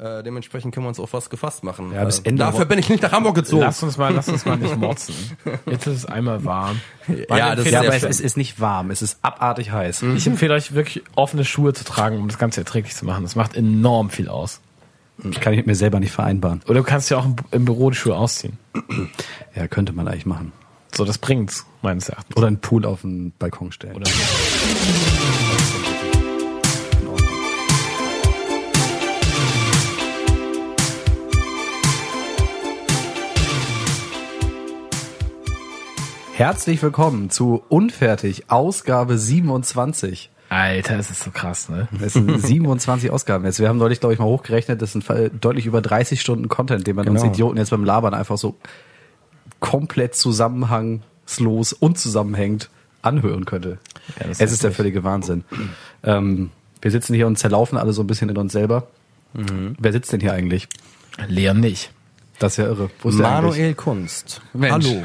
Äh, dementsprechend können wir uns auf was gefasst machen. Ja, bis äh, Ende dafür bin ich nicht nach Hamburg gezogen. Lass uns mal, lass uns mal nicht motzen. Jetzt ist es einmal warm. ja, das ist Ja, aber es schön. ist, ist nicht warm, es ist abartig heiß. Ich empfehle euch wirklich offene Schuhe zu tragen, um das Ganze erträglich zu machen. Das macht enorm viel aus. Das kann ich mit mir selber nicht vereinbaren. Oder du kannst ja auch im, im Büro die Schuhe ausziehen. Ja, könnte man eigentlich machen. So, das bringt's, meines Erachtens. Oder einen Pool auf den Balkon stellen. Oder Herzlich willkommen zu Unfertig, Ausgabe 27. Alter, es ist so krass, ne? Es sind 27 Ausgaben jetzt. Wir haben neulich, glaube ich, mal hochgerechnet, das sind deutlich über 30 Stunden Content, den man uns Genau. Idioten jetzt beim Labern einfach so komplett zusammenhangslos, unzusammenhängend anhören könnte. Ja, das es ist ist der völlige Wahnsinn. Ähm, wir sitzen hier und zerlaufen alle so ein bisschen in uns selber. Wer sitzt denn hier eigentlich? Leon nicht. Das ist ja irre. Wo ist der eigentlich? Manuel Kunst. Mensch. Hallo.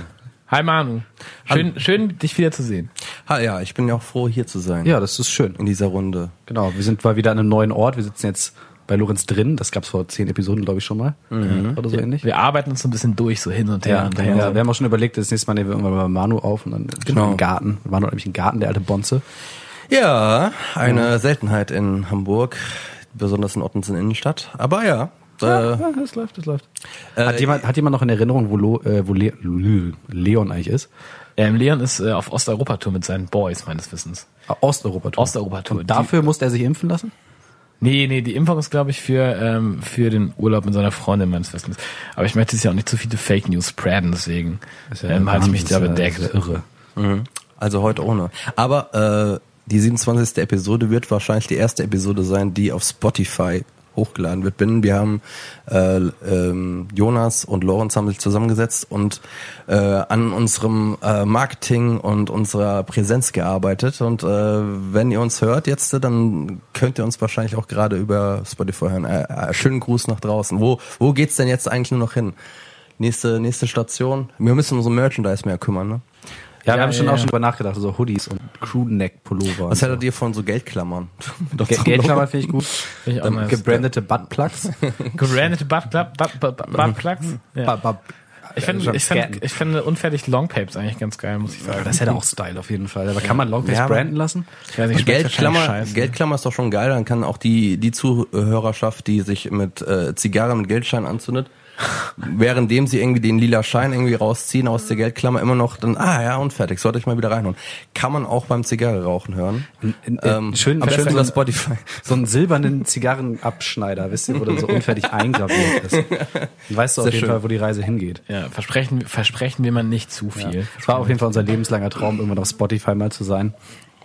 Hi Manu. Schön, schön dich wieder zu sehen. Ha, ja, ich bin ja auch froh, hier zu sein. Ja, das ist schön. In dieser Runde. Genau, wir sind mal wieder an einem neuen Ort. Wir sitzen jetzt bei Lorenz drin. Das gab's vor zehn Episoden, glaube ich, schon mal. Oder so ähnlich. Wir arbeiten uns so ein bisschen durch, so hin und her. Ja, und ja, her. wir haben auch schon überlegt, das nächste Mal nehmen wir irgendwann mal Manu auf und dann genau. im Garten. Manu hat nämlich einen Garten, der alte Bonze. Ja, eine Seltenheit in Hamburg, besonders in Ottensen Innenstadt. Aber ja, äh, Ja, das läuft, das läuft. hat, jemand, hat jemand noch in Erinnerung, wo, Lo, äh, wo Le Leon eigentlich ist? ähm, Leon ist äh, auf Osteuropa-Tour mit seinen Boys, meines Wissens. Ah, Osteuropa-Tour. Osteuropa-Tour. Dafür musste er sich impfen lassen? Nee, nee, die Impfung ist, glaube ich, für, ähm, für den Urlaub mit seiner Freundin meines Wissens. Aber ich möchte jetzt ja auch nicht zu viele Fake News spreaden, deswegen ähm, halte ich mich da bedeckt. das ist ja irre. Mhm. Also heute ohne. Aber äh, die 27. Episode wird wahrscheinlich die erste Episode sein, die auf Spotify hochgeladen wird. Bin, wir haben äh, ähm, Jonas und Lorenz haben sich zusammengesetzt und äh, an unserem äh, Marketing und unserer Präsenz gearbeitet. Und äh, wenn ihr uns hört jetzt, dann könnt ihr uns wahrscheinlich auch gerade über Spotify hören. Äh, äh, schönen Gruß nach draußen. Wo, wo geht's denn jetzt eigentlich nur noch hin? Nächste, nächste Station. Wir müssen uns um Merchandise mehr kümmern, ne? Ja, wir Ja, haben schon ja, auch ja. schon drüber nachgedacht, so Hoodies und Crewneck-Pullover. Was haltet ihr von so Geldklammern? Doch Ge so- Geldklammer finde ich gut. Finde ich auch Dann nice. gebrandete Buttplugs. Gebrandete Butt, Butt, Butt, Butt, Butt Plugs? Ja. Ba- ba- Ich finde, ich scannen. ich finde unfertig Longpapes eigentlich ganz geil, muss ich sagen. Das hätte auch Style auf jeden Fall. Aber kann man Longface Ja, branden lassen? Ich weiß nicht, schmeckt Geldklammer. Geldklammer ist doch schon geil, dann kann auch die, die Zuhörerschaft, die sich mit äh, Zigarre mit Geldschein anzündet, währenddem sie irgendwie den lila Schein irgendwie rausziehen aus der Geldklammer, immer noch dann, ah ja, und fertig, sollte ich mal wieder reinhauen. Kann man auch beim Zigarre rauchen hören. In- äh, Ähm, schön, am schön so, ein- Spotify. so einen silbernen Zigarrenabschneider, wisst ihr, wo dann so unfertig eingraviert ist. Dann weißt du auf Sehr jeden schön. Fall, wo die Reise hingeht. Ja, versprechen, versprechen wir mal nicht zu viel. Es war auf jeden Fall unser lebenslanger Traum, irgendwann auf Spotify mal zu sein.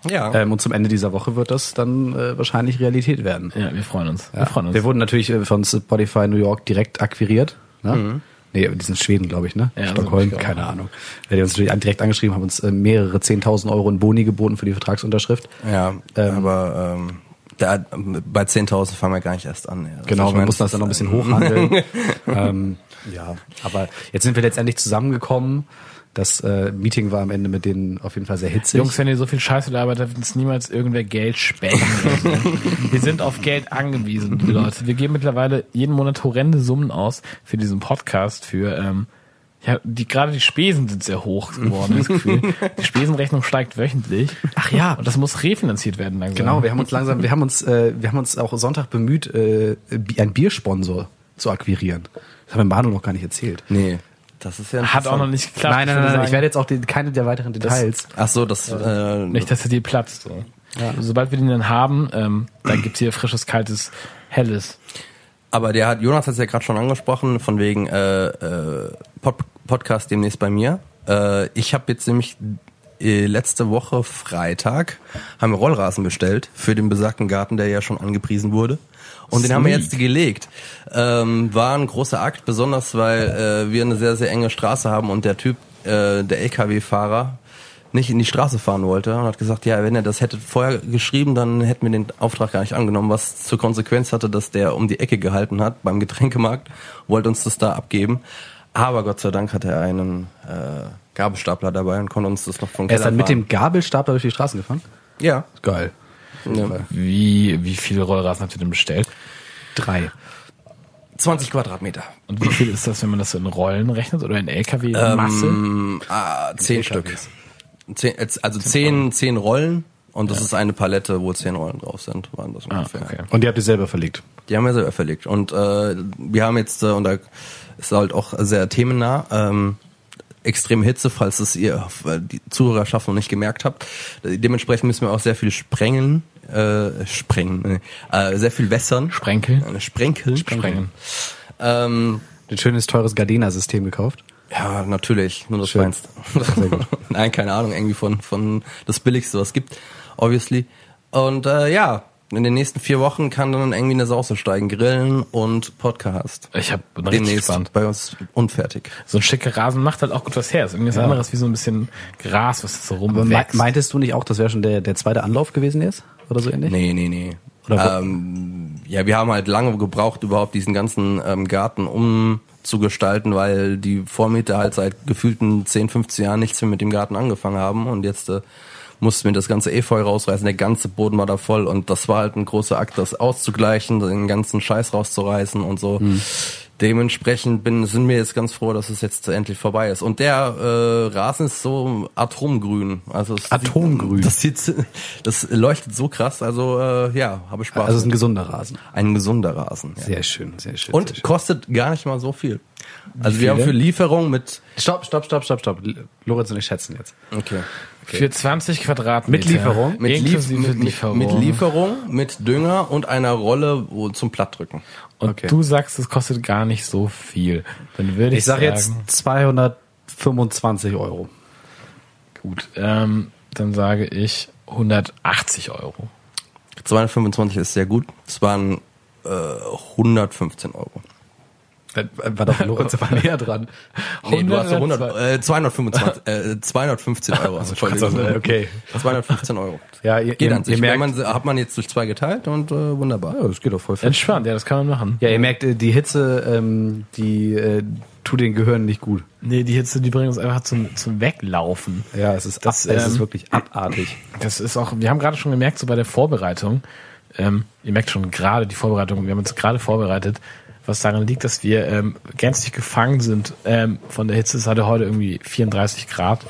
Ja. Ähm, und zum Ende dieser Woche wird das dann äh, wahrscheinlich Realität werden. Ja, wir freuen uns. Ja. Wir freuen uns. Wir wurden natürlich äh, von Spotify New York direkt akquiriert. Ne? Nee, die sind Schweden, glaube ich, ne? Ja, so Stockholm, keine Ahnung. Die haben uns natürlich direkt angeschrieben, haben uns äh, mehrere 10.000 Euro in Boni geboten für die Vertragsunterschrift. ja, ähm, aber ähm, da, bei 10.000 fangen wir gar nicht erst an. Ja. Das Genau, wir mein, mussten das dann noch ein bisschen hochhandeln. ähm, ja, aber jetzt sind wir letztendlich zusammengekommen. Das äh, Meeting war am Ende mit denen auf jeden Fall sehr hitzig. Jungs, wenn ihr so viel Scheiße labert, wird uns niemals irgendwer Geld spenden. wir sind auf Geld angewiesen, liebe Leute. Wir geben mittlerweile jeden Monat horrende Summen aus für diesen Podcast, für ähm, ja, die gerade die Spesen sind sehr hoch geworden, das Gefühl. Die Spesenrechnung steigt wöchentlich. Ach ja. Und das muss refinanziert werden langsam. Genau, wir haben uns langsam, wir haben uns, äh, wir haben uns auch Sonntag bemüht, äh, einen Biersponsor zu akquirieren. Das haben wir Manu noch gar nicht erzählt. Nee, das ist ja Hat auch noch nicht geklappt. nein, nein, nein, nein, ich werde jetzt auch die, keine der weiteren Details. Ach so, das äh, Nicht, dass er dir platzt. So. Sobald wir den dann haben, ähm, dann gibt's hier frisches, kaltes, helles. Aber der hat, Jonas hat es ja gerade schon angesprochen, von wegen äh, äh, Pod Podcast demnächst bei mir. Äh, ich habe jetzt nämlich äh, letzte Woche Freitag haben wir Rollrasen bestellt für den besagten Garten, der ja schon angepriesen wurde. Und den haben wir jetzt gelegt. Ähm, war ein großer Akt, besonders weil äh, wir eine sehr, sehr enge Straße haben und der Typ, äh, der LKW-Fahrer, nicht in die Straße fahren wollte und hat gesagt, ja, wenn er das hätte vorher geschrieben, dann hätten wir den Auftrag gar nicht angenommen, was zur Konsequenz hatte, dass der um die Ecke gehalten hat beim Getränkemarkt, wollte uns das da abgeben. Aber Gott sei Dank hatte er einen äh, Gabelstapler dabei und konnte uns das noch vom Er ist Keller dann mit fahren. dem Gabelstapler durch die Straßen gefahren? Ja. Geil. Ja. Wie, wie viele Rollrasen habt ihr denn bestellt? Drei. 20 Quadratmeter. Und wie viel ist das, wenn man das so in Rollen rechnet oder in LKW-Masse? Ähm, ah, zehn Stück. Zehn, also zehn, zehn Rollen und das ist eine Palette, wo zehn Rollen drauf sind, waren das ah, ungefähr. okay. Und die habt ihr selber verlegt. Die haben wir selber verlegt. Und äh, wir haben jetzt, äh, und da ist halt auch sehr themennah, ähm, extreme Hitze, falls es ihr die Zuhörerschaft noch nicht gemerkt habt. Dementsprechend müssen wir auch sehr viel sprengen, äh, sprengen, äh, sehr viel wässern. Sprenkel? Äh, Sprenkeln. Sprengen. Ähm, Ein schönes, teures Gardena-System gekauft. ja, natürlich, nur das Schön. Feinste. Nein, keine Ahnung, irgendwie von, von das Billigste, was es gibt, obviously. Und äh, ja, in den nächsten vier Wochen kann dann irgendwie eine Sauce steigen, Grillen und Podcast. Ich hab, bin richtig demnächst gespannt. bei uns unfertig. So ein schicker Rasen macht halt auch gut was her. Ist irgendwie was anderes wie so ein bisschen Gras, was so rumwächst. meintest du nicht auch, das wäre schon der, der zweite Anlauf gewesen jetzt? Oder so ähnlich? Nee, nee, nee. Ähm, ja, wir haben halt lange gebraucht, überhaupt diesen ganzen ähm, Garten umzugestalten, weil die Vormieter halt seit gefühlten 10, 15 Jahren nichts mehr mit dem Garten angefangen haben und jetzt äh, mussten wir das ganze Efeu rausreißen, der ganze Boden war da voll und das war halt ein großer Akt, das auszugleichen, den ganzen Scheiß rauszureißen und so. Hm. Dementsprechend bin, sind wir jetzt ganz froh, dass es jetzt endlich vorbei ist. Und der äh, Rasen ist so atomgrün. Also es Atomgrün? Das sieht, das leuchtet so krass. Also äh, ja, habe Spaß. Also es ist ein gesunder Rasen. ein gesunder Rasen. Ja. Sehr schön, sehr schön. Und sehr schön. kostet gar nicht mal so viel. Also wir haben für Lieferung mit Stopp, stopp, stopp, stopp, stopp. Lorenz und ich schätzen jetzt. okay. Für 20 Quadratmeter. Mit Lieferung? mit, Lief Inklusive mit, Lieferung. mit Lieferung, mit Dünger und einer Rolle wo, zum Plattdrücken. Und Okay. du sagst, es kostet gar nicht so viel. Dann würde ich, Ich sag sagen, jetzt 225 Euro. gut, ähm, dann sage ich 180 Euro. 225 ist sehr gut. Es waren äh, 115 Euro. War doch Lorenz war näher dran. Nee, du hast so 100 100, äh, 225, äh, 215 Euro. Entschuldigung. also, okay. 215 Euro. Ja, ihr- geht ihr- an sich. ihr merkt- man, hat man jetzt durch zwei geteilt und äh, wunderbar. Ja, das geht doch voll fit. Entspannt, ja, das kann man machen. Ja, ihr merkt, äh, die Hitze, ähm, die äh, tut den Gehirn nicht gut. Nee, die Hitze, die bringen uns einfach zum, zum Weglaufen. Ja, es ist, Das, ab, es ist ähm, wirklich abartig. Das ist auch, wir haben gerade schon gemerkt, so bei der Vorbereitung, ähm, ihr merkt schon gerade die Vorbereitung, wir haben uns gerade vorbereitet, was daran liegt, dass wir ähm, gänzlich gefangen sind ähm, von der Hitze. Es hatte heute irgendwie 34 Grad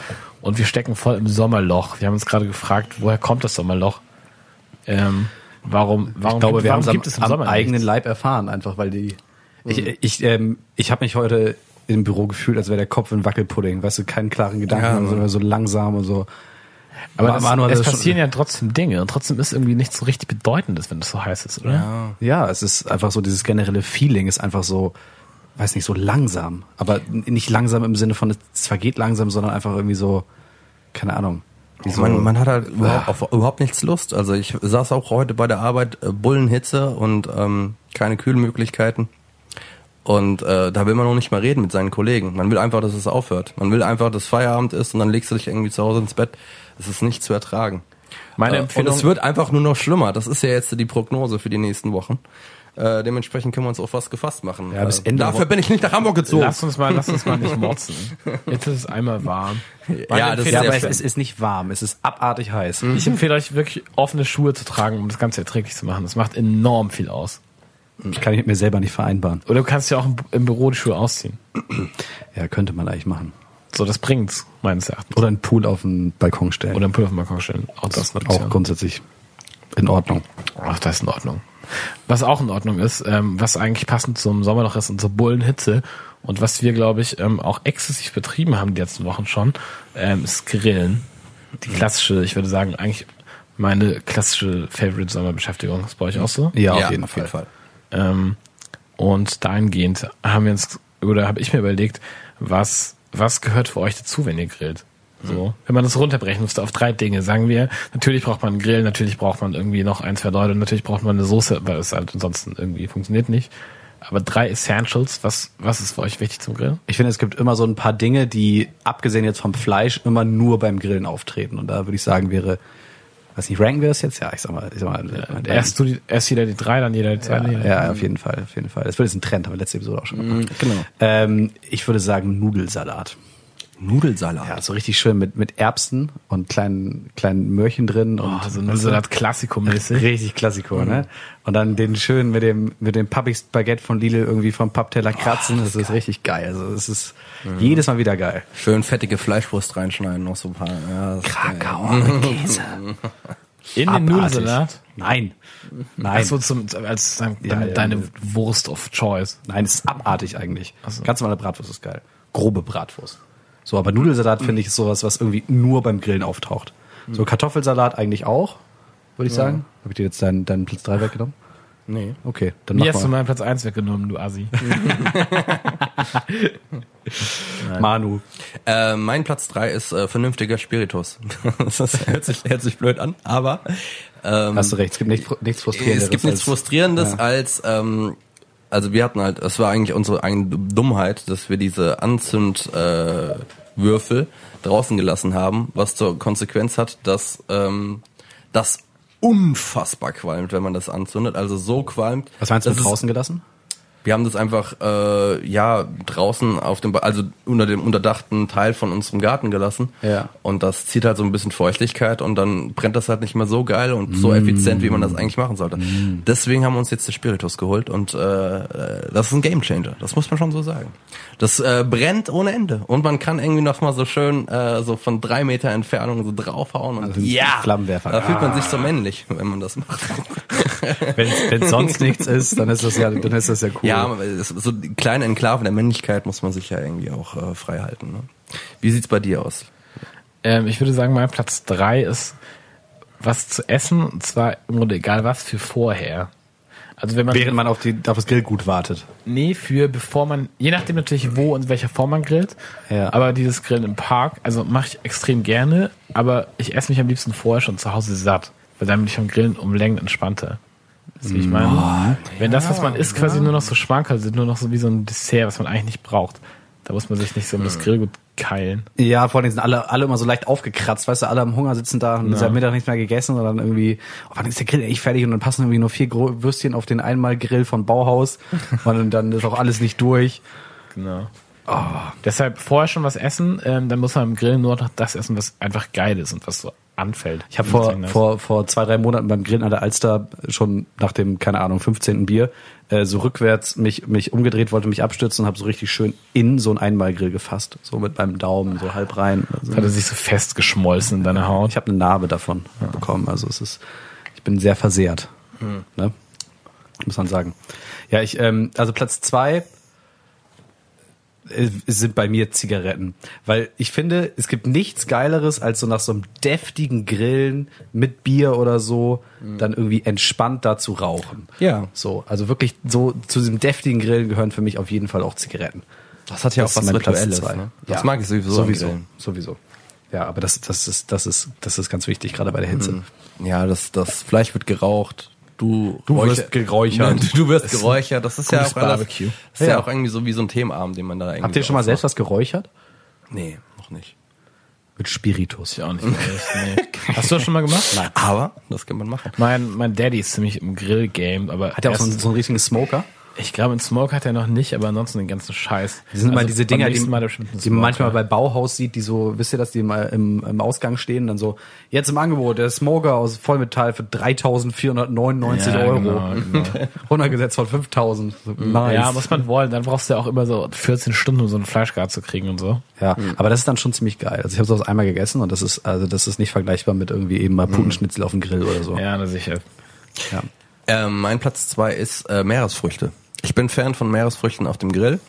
und wir stecken voll im Sommerloch. Wir haben uns gerade gefragt, woher kommt das Sommerloch? Ähm, warum, warum, Ich glaube, gibt, wir haben warum es am, gibt es im am Sommer eigenen nichts? Leib erfahren, einfach weil die. Ich, ich, ähm, ich habe mich heute im Büro gefühlt, als wäre der Kopf ein Wackelpudding. Weißt du, keinen klaren Gedanken, Ja, sondern so langsam und so. Aber War- das, war nur es das schon- passieren ja trotzdem Dinge und trotzdem ist irgendwie nichts so richtig Bedeutendes, wenn es so heiß ist, oder? Ja. Ja, es ist einfach so, dieses generelle Feeling ist einfach so, weiß nicht, so langsam. Aber nicht langsam im Sinne von, es vergeht langsam, sondern einfach irgendwie so, keine Ahnung. So, Man, man hat halt überhaupt, auf, überhaupt nichts Lust. Also ich saß auch heute bei der Arbeit, äh, Bullenhitze und ähm, keine Kühlmöglichkeiten. Und äh, da will man noch nicht mal reden mit seinen Kollegen. Man will einfach, dass es aufhört. Man will einfach, dass Feierabend ist und dann legst du dich irgendwie zu Hause ins Bett. Es ist nicht zu ertragen. Meine Äh, und Empfehlung, es wird einfach nur noch schlimmer. Das ist ja jetzt die Prognose für die nächsten Wochen. Äh, dementsprechend können wir uns auf was gefasst machen. Ja, bis äh, Ende dafür bin ich nicht nach Hamburg gezogen. lass uns mal, lass uns mal nicht motzen. Jetzt ist es einmal warm. Meine Ja, das ist ja, aber es, es ist nicht warm, es ist abartig heiß. Ich empfehle euch wirklich offene Schuhe zu tragen, um das Ganze erträglich zu machen. Das macht enorm viel aus. Ich kann ich mit mir selber nicht vereinbaren. Oder du kannst ja auch im Büro die Schuhe ausziehen. Ja, könnte man eigentlich machen. So, das bringt's, meines Erachtens. Oder einen Pool auf den Balkon stellen. Oder einen Pull auf den Balkon stellen. Auch das ist eine auch grundsätzlich in Ordnung. Ach, das ist in Ordnung. Was auch in Ordnung ist, ähm, was eigentlich passend zum Sommerloch ist, unsere Bullenhitze. Und was wir, glaube ich, ähm, auch exzessiv betrieben haben die letzten Wochen schon, ähm, ist Grillen. Die klassische, ich würde sagen, eigentlich meine klassische Favorite Sommerbeschäftigung. Ist bei euch auch so? Ja, auf jeden Fall. Ähm, und dahingehend haben wir uns, oder habe ich mir überlegt, was, was gehört für euch dazu, wenn ihr grillt? So, wenn man das runterbrechen müsste auf drei Dinge, sagen wir, natürlich braucht man einen Grill, natürlich braucht man irgendwie noch ein, zwei Leute natürlich braucht man eine Soße, weil es halt ansonsten irgendwie funktioniert nicht. Aber drei Essentials, was, was ist für euch wichtig zum Grillen? Ich finde, es gibt immer so ein paar Dinge, die, abgesehen jetzt vom Fleisch, immer nur beim Grillen auftreten. Und da würde ich sagen, wäre, weiß nicht, ranken wir das jetzt? Ja, ich sag mal, ich sag mal, der- Erst du die, erst jeder die drei, dann jeder die zwei. ja, ja, auf jeden Fall, auf jeden Fall. Das wird jetzt ein Trend, haben wir letzte Episode auch schon gemacht. Genau. Ähm, ich würde sagen Nudelsalat. Nudelsalat. Ja, so richtig schön mit, mit Erbsen und kleinen, kleinen Möhrchen drin und Oh, so Nudelsalat Klassiko-mäßig. richtig Klassiko, ne? Und dann den schön mit dem, mit dem Pappig Baguette von Lidl irgendwie vom Pappteller kratzen. das ist richtig geil. Also, es ist jedes Mal wieder geil. Schön fettige Fleischwurst reinschneiden, noch so ein paar. Ja, das. Kakao mit Käse. In den Abartig. Nein. Nein. Nein. Achso, zum, als dein, Ja, ja, deine ja. Wurst of Choice. Nein, es ist abartig eigentlich. so. Ganz normale Bratwurst ist geil. Grobe Bratwurst. So, aber Nudelsalat finde ich ist sowas, was irgendwie nur beim Grillen auftaucht. So Kartoffelsalat eigentlich auch, würde ich sagen. Habe ich dir jetzt deinen, deinen Platz 3 weggenommen? Nee. Okay, dann Mir mach hast du mal. meinen Platz 1 weggenommen, du Assi. Manu. Äh, mein Platz drei ist äh, vernünftiger Spiritus. das hört sich, hört sich blöd an, aber ähm, Hast du recht, es gibt nichts, nichts Frustrierenderes. es gibt nichts als- Frustrierendes als, ähm, also wir hatten halt, es war eigentlich unsere eigene Dummheit, dass wir diese Anzündwürfel äh, draußen gelassen haben, was zur Konsequenz hat, dass ähm, das unfassbar qualmt, wenn man das anzündet. Also so qualmt. Was meinst du mit draußen gelassen? Wir haben das einfach äh, ja draußen auf dem, Ba- also unter dem unterdachten Teil von unserem Garten gelassen. Ja. Und das zieht halt so ein bisschen Feuchtigkeit und dann brennt das halt nicht mehr so geil und so effizient, wie man das eigentlich machen sollte. Deswegen haben wir uns jetzt den Spiritus geholt und äh, äh, das ist ein Gamechanger. Das muss man schon so sagen. Das äh, brennt ohne Ende und man kann irgendwie noch mal so schön äh, so von drei Meter Entfernung so draufhauen und Also ja, Flammenwerfer. da fühlt man sich so männlich, wenn man das macht. Wenn es sonst nichts ist, dann ist das ja, dann ist das ja cool. Ja, aber es- so kleine Enklaven der Männlichkeit muss man sich ja irgendwie auch äh, frei halten. Ne? Wie sieht's bei dir aus? Ähm, ich würde sagen, mein Platz 3 ist was zu essen, und zwar im Grunde egal was für vorher. Also wenn man Während man auf, die, auf das Grillgut wartet. Nee, für bevor man, je nachdem natürlich wo und in welcher Form man grillt. Ja. Aber dieses Grillen im Park, also mache ich extrem gerne, aber ich esse mich am liebsten vorher schon zu Hause satt, weil dann bin ich vom Grillen um Längen entspannter. Wie ich meine? Wenn das, was man isst, quasi nur noch so Schmankerl sind, nur noch so wie so ein Dessert, was man eigentlich nicht braucht. Da muss man sich nicht so um das Grillgut keilen. Ja, vor allem sind alle, alle immer so leicht aufgekratzt, weißt du, alle am Hunger sitzen da und Ja. seit Mittag nichts mehr gegessen und dann irgendwie, oh, wann ist der Grill echt fertig und dann passen irgendwie nur vier Würstchen auf den Einmalgrill von Bauhaus und dann ist auch alles nicht durch. Genau. Deshalb vorher schon was essen, ähm, dann muss man im Grillen nur noch das essen, was einfach geil ist und was so anfällt. Ich habe vor, vor, vor zwei, drei Monaten beim Grillen an der Alster schon nach dem, keine Ahnung, 15. Bier äh, so rückwärts mich, mich umgedreht, wollte mich abstürzen und habe so richtig schön in so einen Einmalgrill gefasst. So mit meinem Daumen so halb rein. Also, hat er sich so festgeschmolzen in deiner Haut. ich habe eine Narbe davon bekommen. Also es ist, ich bin sehr versehrt. Ne? Muss man sagen. Ja, ich, ähm, also Platz zwei sind bei mir Zigaretten. Weil ich finde, es gibt nichts Geileres, als so nach so einem deftigen Grillen mit Bier oder so, dann irgendwie entspannt da zu rauchen. Ja. So, also wirklich so zu diesem deftigen Grillen gehören für mich auf jeden Fall auch Zigaretten. Das hat ja Das auch was Rituelles. Ne? Das Ja. mag ich sowieso. Sowieso, sowieso. Ja, aber das, das ist, das ist, das ist ganz wichtig, gerade bei der Hitze. Ja, das, das Fleisch wird geraucht. Du, Du räucher- wirst geräuchert. Du, du wirst geräuchert. Das ist ja auch Gutes alles, Barbecue. Das ist ja. Ja. auch irgendwie so wie so ein Themenabend, den man da irgendwie. Habt ihr schon mal selbst was geräuchert? Nee, noch nicht. Mit Spiritus. Ich auch nicht. Nee. Hast du das schon mal gemacht? Nein. Aber das kann man machen. Mein, mein Daddy ist ziemlich im Grill-Game, aber Hat er auch so so einen richtigen Smoker? Ich glaube, einen Smoke hat er noch nicht, aber ansonsten den ganzen Scheiß. Die sind immer Also diese beim Dinger, die, Mal die man manchmal bei Bauhaus sieht, die so, wisst ihr das, die mal im, im Ausgang stehen, dann so, jetzt im Angebot, der Smoker aus Vollmetall für 3.499 Ja, Euro. genau, genau. Runtergesetzt von 5.000. So, Nice. Ja, muss man wollen. Dann brauchst du ja auch immer so 14 Stunden, um so einen Fleischgart zu kriegen und so. Ja, aber das ist dann schon ziemlich geil. Also ich habe sowas einmal gegessen und das ist, also das ist nicht vergleichbar mit irgendwie eben mal Putenschnitzel auf dem Grill oder so. Ja, na sicher. Ja. Ähm, mein Platz zwei ist äh, Meeresfrüchte. Ich bin Fan von Meeresfrüchten auf dem Grill.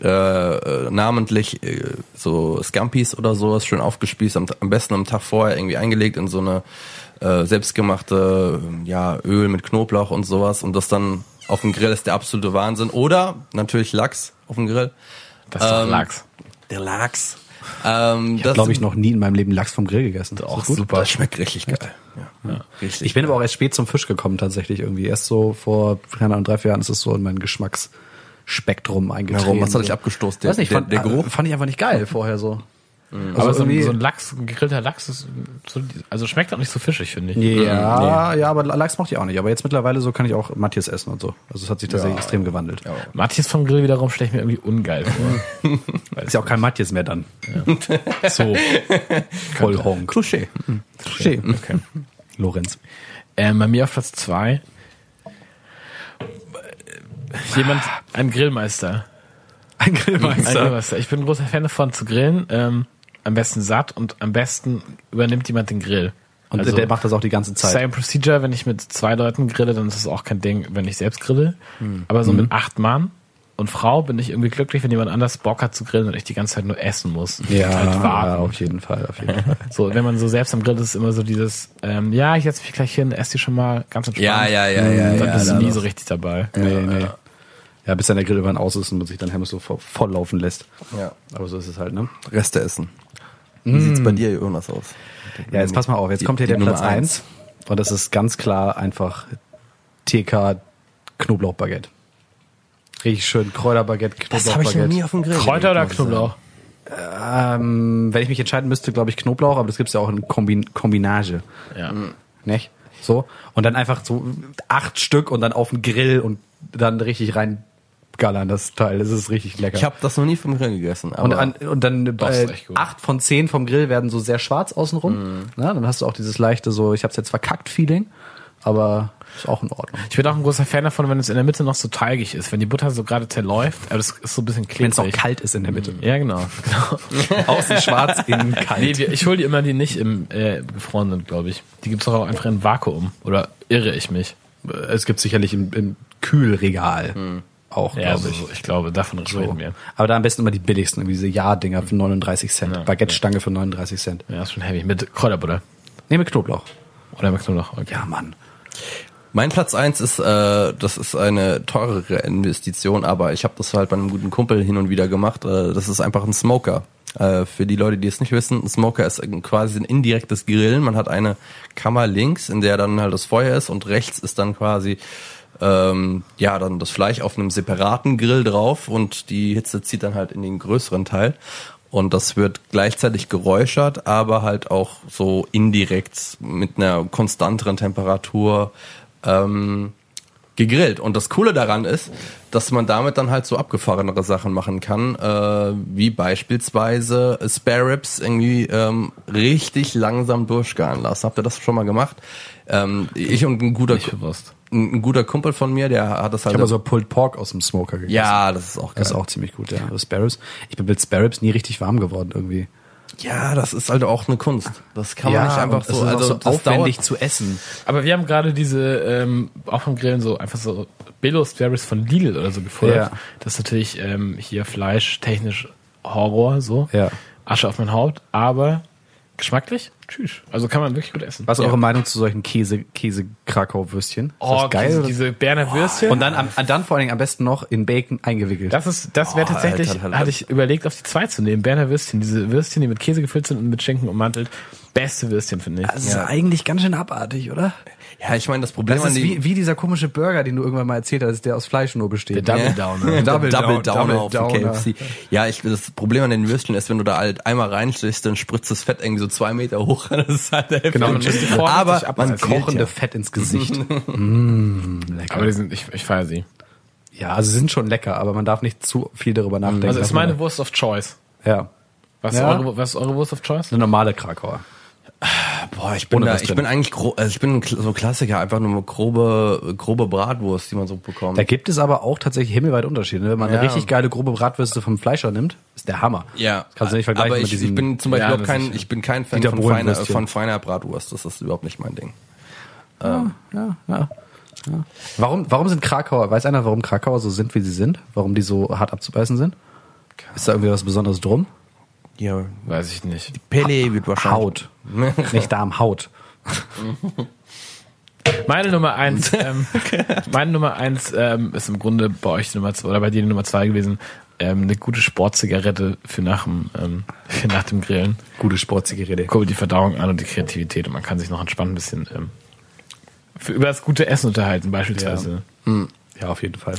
Äh, äh, namentlich äh, so Scampis oder sowas schön aufgespießt, am, am besten am Tag vorher irgendwie eingelegt in so eine äh, selbstgemachte äh, ja, Öl mit Knoblauch und sowas und das dann auf dem Grill ist der absolute Wahnsinn. Oder natürlich Lachs auf dem Grill. Das ist doch Ähm, Lachs. Der Lachs. Ähm, Ich habe, glaube ich, noch nie in meinem Leben Lachs vom Grill gegessen. Auch super. Das schmeckt richtig geil. Ja. Richtig. Ich bin aber auch erst spät zum Fisch gekommen tatsächlich irgendwie. Erst so vor, keine Ahnung, drei, vier Jahren ist es so in mein Geschmacksspektrum eingetreten. Warum? Was hat dich abgestoßt? Der- Weiß nicht, der- fand, der Geruch? Fand ich einfach nicht geil vorher so. Aber so, ein- so ein Lachs, ein gegrillter Lachs ist so, also schmeckt auch nicht so fischig, finde ich. Ja, ja, aber Lachs mochte ich auch nicht. Aber jetzt mittlerweile so kann ich auch Matthias essen und so. Also es hat sich tatsächlich extrem gewandelt. Matthias vom Grill wiederum stelle ich mir irgendwie ungeil vor. Ist ja auch kein Matthias mehr dann. so. Voll Honk. Touché. Touché. Okay. Lorenz. Ähm, bei mir auf Platz zwei jemand, ein Grillmeister. Ein Ein Grillmeister. Grillmeister. Ich bin ein großer Fan davon zu grillen. Ähm, am besten satt und am besten übernimmt jemand den Grill. Und Also- der macht das auch die ganze Zeit. Same Procedure, wenn ich mit zwei Leuten grille, dann ist es auch kein Ding, wenn ich selbst grille. Hm. Aber so Mhm. mit acht Mann und Frau bin ich irgendwie glücklich, wenn jemand anders Bock hat zu grillen und ich die ganze Zeit nur essen muss. Ja, halt ja, auf jeden Fall, auf jeden Fall. So, wenn man so selbst am Grill ist, ist immer so dieses, ähm, ja, ich setze mich gleich hin, esse die schon mal ganz entspannt. Ja, ja, ja, ja. Dann ja, bist du da nie so richtig dabei. Nee, nee. Ja, bis dann der Grill irgendwann aus ist und man sich dann Hermes so vo- voll laufen lässt. Ja. Aber so ist es halt, ne? Reste essen. Wie sieht's bei dir, Jonas, aus? Ja, jetzt pass mal auf, jetzt Die- kommt hier der Nummer Platz eins. 1 und das ist ganz klar einfach TK Knoblauchbaguette. Richtig schön Kräuterbaguette, Das habe ich noch nie Knoblauchbaguette. auf dem Grill. Kräuter oder. Knoblauch? Ähm, wenn ich mich entscheiden müsste, glaube ich Knoblauch, aber das gibt's ja auch in Kombin Kombinage, Ja. nicht? So und dann einfach so acht Stück und dann auf den Grill und dann richtig reingallern das Teil. Das ist richtig lecker. Ich habe das noch nie vom Grill gegessen. Aber Und, an, und dann äh, acht von zehn vom Grill werden so sehr schwarz außenrum. Na, dann hast du auch dieses leichte so, ich hab's jetzt verkackt Feeling, aber ist auch in Ordnung. Ich bin auch ein großer Fan davon, wenn es in der Mitte noch so teigig ist, wenn die Butter so gerade zerläuft, aber das ist so ein bisschen Wenn es auch klebrig. kalt ist in der Mitte. Ja, genau. genau. Außen schwarz, innen kalt. Nee, ich hole die immer, die nicht im äh, gefroren sind, glaube ich. Die gibt's doch auch einfach in Vakuum. Oder irre ich mich? es gibt sicherlich im, im Kühlregal auch, Ja, glaube so, ich. so, ich glaube, davon So. reden wir. Aber da am besten immer die billigsten, irgendwie diese Ja-Dinger für 39 Cent. Ja, Baguette-Stange für 39 Cent. Ja, ist schon heavy. Mit Kräuterbutter. Nee, mit Knoblauch. Oder mit Knoblauch. Okay. Ja, Mann. Mein Platz eins ist, äh, das ist eine teurere Investition, aber ich habe das halt bei einem guten Kumpel hin und wieder gemacht. Äh, das ist einfach ein Smoker. Äh, für die Leute, die es nicht wissen, ein Smoker ist quasi ein indirektes Grillen. Man hat eine Kammer links, in der dann halt das Feuer ist und rechts ist dann quasi ähm, ja dann das Fleisch auf einem separaten Grill drauf und die Hitze zieht dann halt in den größeren Teil. Und das wird gleichzeitig geräuchert, aber halt auch so indirekt mit einer konstanteren Temperatur ähm, gegrillt. Und das Coole daran ist, dass man damit dann halt so abgefahrenere Sachen machen kann, äh, wie beispielsweise Spare Ribs irgendwie ähm, richtig langsam durchgaren lassen. Habt ihr das schon mal gemacht? Ähm, ich und ein guter, ein, ein guter Kumpel von mir, der hat das Ich halt. habe so Pulled Pork aus dem Smoker gegessen. ja, das ist auch geil. Das ist auch ziemlich gut, ja. Also Sparrows. Ich bin mit Sparrows nie richtig warm geworden irgendwie. ja, das ist halt auch eine Kunst. Das kann man nicht einfach so, also so das aufwendig dauert- zu essen. Aber wir haben gerade diese, ähm, auch vom Grillen so einfach so Billo Sparrows von Lidl oder so gefuttert. Ja. Das ist natürlich ähm, hier Fleisch technisch Horror, so. Ja. Asche auf mein Haupt, aber geschmacklich, tschüss. Also kann man wirklich gut essen. Was ist ja. eure Meinung zu solchen Käse, Käse Krakau Würstchen? Ist Oh, das geil? diese, oder? diese Berner Würstchen. Und dann, am, dann vor allen Dingen am besten noch in Bacon eingewickelt. Das ist, das wäre Oh, tatsächlich, Alter, Alter. hatte ich überlegt, auf die zwei zu nehmen. Berner Würstchen, diese Würstchen, die mit Käse gefüllt sind und mit Schinken ummantelt. Beste Würstchen, finde ich. das ist eigentlich ganz schön abartig, oder? Ja, ich meine, das Problem Das an ist die, wie, wie dieser komische Burger, den du irgendwann mal erzählt hast, der aus Fleisch nur besteht. Der Double Ja. Downer. Double Double, Down- Double auf. KFC. Ja, ich, das Problem an den Würstchen ist, wenn du da halt einmal reinstichst, dann spritzt das Fett irgendwie so zwei Meter hoch. Das ist halt der Genau, man muss die Aber man Das kochende Kochende Fett ins Gesicht. mm, lecker. Aber die sind, ich, ich feiere sie. ja, also sie sind schon lecker, aber man darf nicht zu viel darüber nachdenken. Also ist meine Wurst of Choice. Ja. Was, ist Ja. eure, was ist eure Wurst of Choice? Eine normale Krakauer. Boah, ich bin da, ich bin eigentlich gro also ich bin so Klassiker, einfach nur grobe grobe Bratwurst, die man so bekommt. Da gibt es aber auch tatsächlich himmelweit Unterschiede. ne? Wenn man Ja. eine richtig geile grobe Bratwürste vom Fleischer nimmt, ist der Hammer. ja, Das kannst du nicht vergleichen aber mit ich, diesen- ich bin zum Beispiel Ja, kein, ich bin kein Fan von feiner, von feiner Bratwurst. Das ist überhaupt nicht mein Ding. Ja, ja. ja. Warum, warum sind Krakauer, weiß einer, warum Krakauer so sind, wie sie sind? Warum die so hart abzubeißen sind? Ist da irgendwie was Besonderes drum? Ja, Weiß ich nicht. Pele wird wahrscheinlich. Haut. Nicht Darm, Haut. Meine Nummer eins, ähm, meine Nummer eins ähm, ist im Grunde bei euch die Nummer zwei oder bei dir die Nummer zwei gewesen. Ähm, eine gute Sportzigarette für nach dem, ähm, für nach dem Grillen. Gute Sportzigarette. Kurbelt die Verdauung an und die Kreativität und man kann sich noch entspannt ein bisschen ähm, für, über das gute Essen unterhalten beispielsweise. Ja, auf jeden Fall.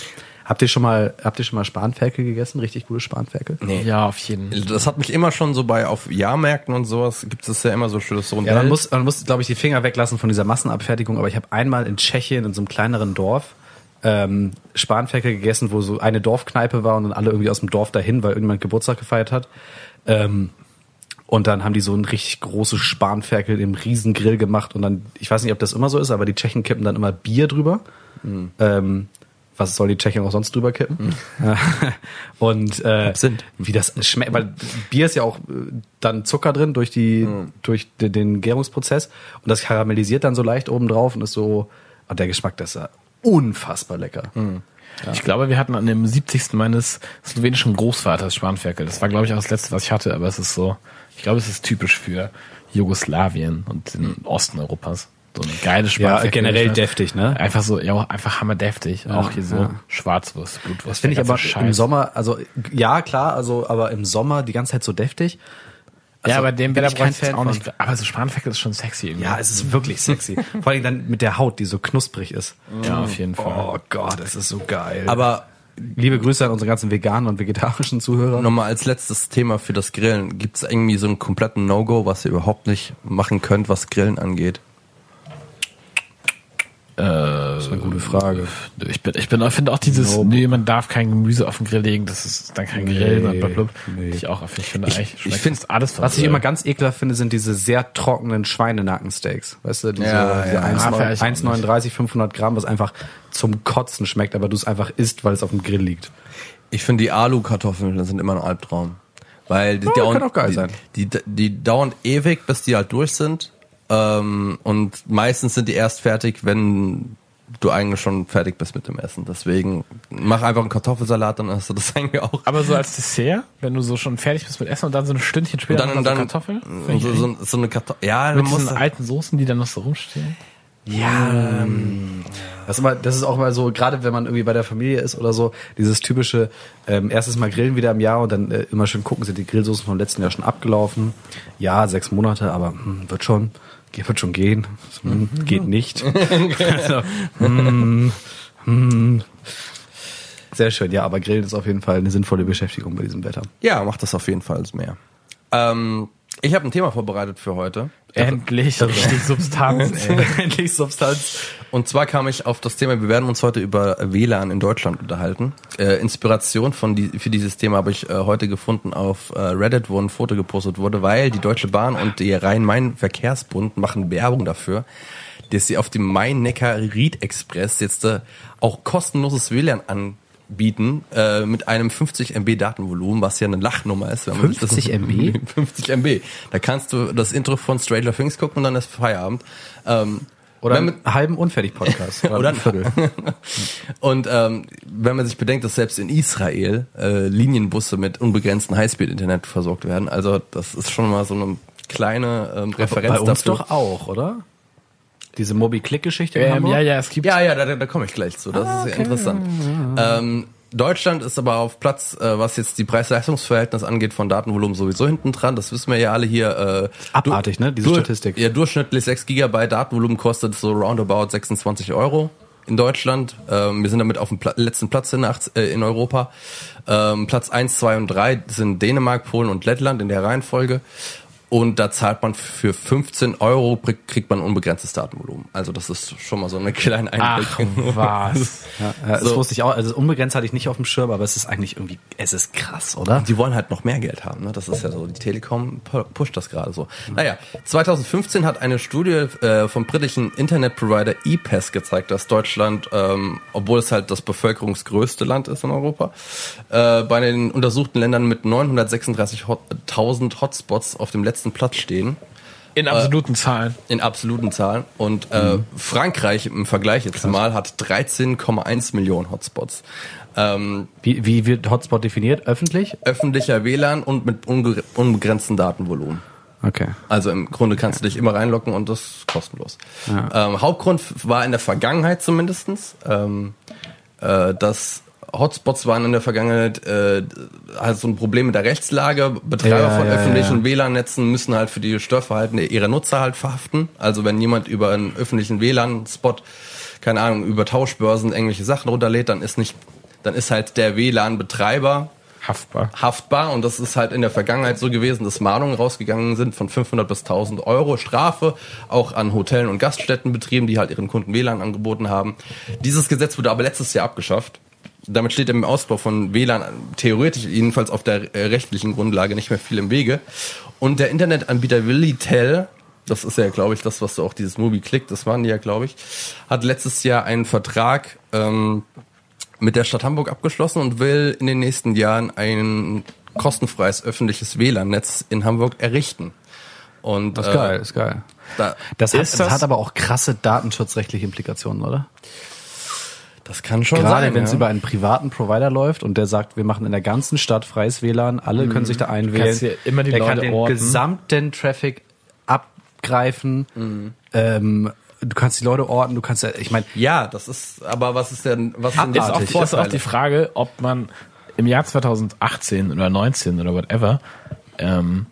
Habt ihr schon mal, habt ihr schon mal Spanferkel gegessen? Richtig gute Spanferkel? Nee. Ja, auf jeden. Das hat mich immer schon so bei auf Jahrmärkten und sowas gibt es ja immer so schönes Rundell. Ja, man muss, man muss, glaube ich, die Finger weglassen von dieser Massenabfertigung. Aber ich habe einmal in Tschechien in so einem kleineren Dorf ähm, Spanferkel gegessen, wo so eine Dorfkneipe war und dann alle irgendwie aus dem Dorf dahin, weil irgendjemand Geburtstag gefeiert hat. Ähm, und dann haben die so ein richtig großes Spanferkel im riesen Grill gemacht und dann, ich weiß nicht, ob das immer so ist, aber die Tschechen kippen dann immer Bier drüber. Ähm, was soll die Tschechen auch sonst drüber kippen? und äh, Absinth. wie das schmeckt, weil Bier ist ja auch äh, dann Zucker drin durch die durch de- den Gärungsprozess und das karamellisiert dann so leicht oben drauf und ist so und der Geschmack, das ist ja unfassbar lecker. Ich glaube, wir hatten an dem 70. meines slowenischen Großvaters Spanferkel. Das war, glaube ich, auch das letzte, was ich hatte, aber es ist so, ich glaube, es ist typisch für Jugoslawien und den Osten Europas. So eine geile Ja, Spanferkel. generell deftig, ne? Einfach so, ja, einfach hammerdeftig. auch hier so ja. Schwarzwurst, Blutwurst. Das finde ich aber ganze im Scheiß. Sommer, also ja klar, also aber im Sommer die ganze Zeit so deftig. Also, ja, aber dem bin Wetter ich kein bräuchte ich Fan auch nicht. Aber so Spanferkel ist schon sexy irgendwie. Ja, es ist wirklich sexy. Vor allem dann mit der Haut, die so knusprig ist. ja auf jeden Fall. Oh Gott, es ist so geil. Aber liebe Grüße an unsere ganzen veganen und vegetarischen Zuhörer. nochmal als letztes Thema für das Grillen. Gibt es irgendwie so einen kompletten No-Go, was ihr überhaupt nicht machen könnt, was Grillen angeht? Das ist eine gute Frage. Ich bin, ich bin, ich finde auch dieses, Nope. nee, man darf kein Gemüse auf den Grill legen, das ist dann kein Grill, Nee, blablabla. nee. Ich auch, ich finde eigentlich, ich schmeckt find- fast alles Was ich Grill. immer ganz ekelhaft finde, sind diese sehr trockenen Schweinenackensteaks. Weißt du, diese, Ja, diese ja. 1, Ah, vielleicht auch 1,39, 500 Gramm, was einfach zum Kotzen schmeckt, aber du es einfach isst, weil es auf dem Grill liegt. Ich finde die Alu-Kartoffeln das sind immer ein Albtraum. Weil die, Ja, dauern, kann auch geil die, sein. Die, die dauern ewig, bis die halt durch sind. Ähm, und meistens sind die erst fertig, wenn du eigentlich schon fertig bist mit dem Essen. Deswegen mach einfach einen Kartoffelsalat, dann hast du das eigentlich auch. Aber so als Dessert, wenn du so schon fertig bist mit Essen und dann so ein Stündchen später Und noch dann, so dann Kartoffel, und so, so, so eine Kartoffel. Ja, mit man muss diesen alten Soßen, die dann noch so rumstehen. Ja, das ist, immer, das ist auch mal so, gerade wenn man irgendwie bei der Familie ist oder so, dieses typische, ähm, erstes Mal grillen wieder im Jahr und dann äh, immer schön gucken, sind die Grillsoßen vom letzten Jahr schon abgelaufen. Ja, sechs Monate, aber hm, wird schon, wird schon gehen. Hm, geht nicht. also, hm, hm. Sehr schön, ja, aber Grillen ist auf jeden Fall eine sinnvolle Beschäftigung bei diesem Wetter. Ja, macht das auf jeden Fall mehr. Ähm, ich habe ein Thema vorbereitet für heute. Endlich, richtig Substanz. Endlich Substanz. Und zwar kam ich auf das Thema, wir werden uns heute über WLAN in Deutschland unterhalten. Äh, Inspiration von die, für dieses Thema habe ich äh, heute gefunden auf äh, Reddit, wo ein Foto gepostet wurde, weil die Deutsche Bahn und der Rhein-Main-Verkehrsbund machen Werbung dafür, dass sie auf dem Main-Neckar-Ried-Express jetzt äh, auch kostenloses WLAN anbieten äh, mit einem 50 MB Datenvolumen, was ja eine Lachnummer ist. Wenn man sich das- 50 MB? 50 MB. Da kannst du das Intro von Stranger Things gucken und dann ist Feierabend. Ähm, Oder wenn einen halben Unfertig-Podcast. Oder ein Viertel. Und ähm, wenn man sich bedenkt, dass selbst in Israel äh, Linienbusse mit unbegrenztem Highspeed-Internet versorgt werden, also das ist schon mal so eine kleine ähm, Referenz Bei uns dafür. doch auch, oder? Diese Mobi-Click-Geschichte in Ähm, ja, ja, es gibt Ja, ja, da, da komme ich gleich zu. Das Ah, ist sehr interessant. Ähm, Deutschland ist aber auf Platz, äh, was jetzt die Preis-Leistungs-Verhältnis angeht, von Datenvolumen sowieso hinten dran. Das wissen wir ja alle hier. Äh, Abartig, ne, diese Statistik. Ja, durchschnittlich 6 Gigabyte Datenvolumen kostet so roundabout 26 Euro in Deutschland. Ähm, wir sind damit auf dem Pla letzten Platz in, äh, in Europa. Ähm, Platz 1, 2 und 3 sind Dänemark, Polen und Lettland in der Reihenfolge. Und da zahlt man für 15 Euro, kriegt man unbegrenztes Datenvolumen. Also das ist schon mal so eine kleine Einblick. Ach, was. Ja, das So. wusste ich auch. Also unbegrenzt hatte ich nicht auf dem Schirm, aber es ist eigentlich irgendwie, es ist krass, oder? Die wollen halt noch mehr Geld haben. Ne? Das ist ja so, die Telekom pu- pusht das gerade so. Naja, 2015 hat eine Studie äh, vom britischen Internetprovider ePass gezeigt, dass Deutschland, ähm, obwohl es halt das bevölkerungsgrößte Land ist in Europa, äh, bei den untersuchten Ländern mit 936.000 Hotspots auf dem letzten Platz stehen. In absoluten Zahlen. In absoluten Zahlen. Und äh, Frankreich im Vergleich jetzt mal hat 13,1 Millionen Hotspots. Ähm, Wie, wie wird Hotspot definiert? Öffentlich? öffentlicher WLAN und mit unge- unbegrenztem Datenvolumen. Okay. Also im Grunde kannst du dich immer reinloggen und das ist kostenlos. Ähm, Hauptgrund war in der Vergangenheit zumindestens, ähm, äh, dass Hotspots waren in der Vergangenheit äh, halt so ein Problem mit der Rechtslage. Betreiber Ja, von ja, öffentlichen ja. WLAN-Netzen müssen halt für die Störverhalten ihrer Nutzer halt verhaften. Also wenn jemand über einen öffentlichen WLAN-Spot, keine Ahnung, über Tauschbörsen irgendwelche Sachen runterlädt, dann ist nicht dann ist halt der WLAN-Betreiber Haftbar. haftbar und das ist halt in der Vergangenheit so gewesen, dass Mahnungen rausgegangen sind von 500 bis 1000 Euro Strafe, auch an Hotellen und Gaststättenbetrieben, die halt ihren Kunden WLAN angeboten haben. Dieses Gesetz wurde aber letztes Jahr abgeschafft. Damit steht im Ausbau von WLAN theoretisch jedenfalls auf der äh, rechtlichen Grundlage nicht mehr viel im Wege. Und der Internetanbieter Willitel, das ist ja, glaube ich, das, was du auch dieses Mobi Click, das waren die ja, glaube ich, hat letztes Jahr einen Vertrag ähm, mit der Stadt Hamburg abgeschlossen und will in den nächsten Jahren ein kostenfreies öffentliches WLAN-Netz in Hamburg errichten. Und Das ist äh, geil, ist geil. Da, Das hat, Ist das das- hat aber auch krasse datenschutzrechtliche Implikationen, oder? Das kann schon Gerade sein. wenn es ja. über einen privaten Provider läuft und der sagt, wir machen in der ganzen Stadt freies WLAN, alle können sich da einwählen. hier immer die der kann Leute den orten. gesamten Traffic abgreifen. Ähm, du kannst die Leute orten, du kannst ja, ich meine, ja, das ist, aber was ist denn, was sind Ist auch, die ist auch die Frage, ob man im Jahr 2018 oder 19 oder whatever, ähm,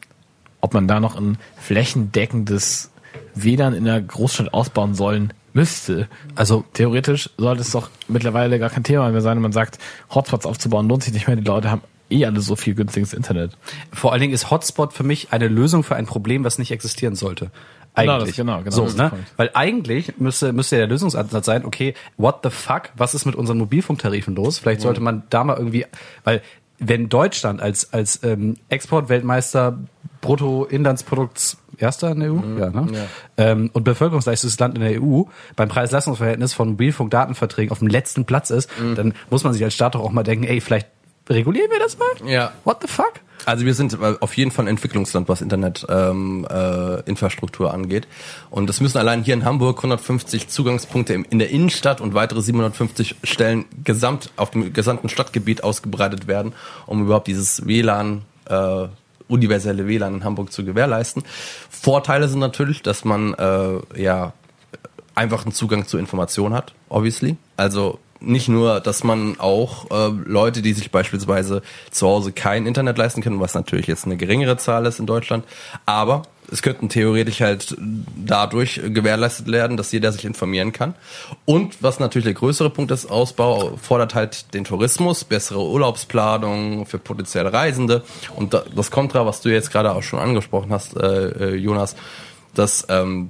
ob man da noch ein flächendeckendes WLAN in der Großstadt ausbauen sollen müsste. also Theoretisch sollte es doch mittlerweile gar kein Thema mehr sein, wenn man sagt, Hotspots aufzubauen lohnt sich nicht mehr, die Leute haben eh alle so viel günstiges Internet. vor allen Dingen ist Hotspot für mich eine Lösung für ein Problem, was nicht existieren sollte. Genau, Eigentlich. das- genau, genau, so, ne? Weil eigentlich müsste, müsste der Lösungsansatz sein, okay, what the fuck, was ist mit unseren Mobilfunktarifen los? Vielleicht sollte man da mal irgendwie, weil wenn Deutschland als, als ähm, Exportweltmeister Bruttoinlandsprodukts erster in der EU, ja, ne? Ähm, und bevölkerungsreichstes Land in der EU beim Preis-Leistungs-Verhältnis von Mobilfunkdatenverträgen auf dem letzten Platz ist, dann muss man sich als Staat doch auch mal denken, ey, vielleicht regulieren wir das mal? Ja. What the fuck? Also wir sind äh, auf jeden Fall ein Entwicklungsland, was Internetinfrastruktur ähm, äh, Infrastruktur angeht. Und es müssen allein hier in Hamburg 150 Zugangspunkte im, in der Innenstadt und weitere 750 Stellen gesamt auf dem gesamten Stadtgebiet ausgebreitet werden, um überhaupt dieses WLAN, äh, universelle WLAN in Hamburg zu gewährleisten. Vorteile sind natürlich, dass man äh, ja einfachen Zugang zu Informationen hat, obviously. Also nicht nur, dass man auch äh, Leute, die sich beispielsweise zu Hause kein Internet leisten können, was natürlich jetzt eine geringere Zahl ist in Deutschland, aber es könnten theoretisch halt dadurch gewährleistet werden, dass jeder sich informieren kann. Und was natürlich der größere Punkt ist, Ausbau fordert halt den Tourismus, bessere Urlaubsplanung für potenzielle Reisende. Und da, das Kontra, was du jetzt gerade auch schon angesprochen hast, äh, äh, Jonas, dass ähm,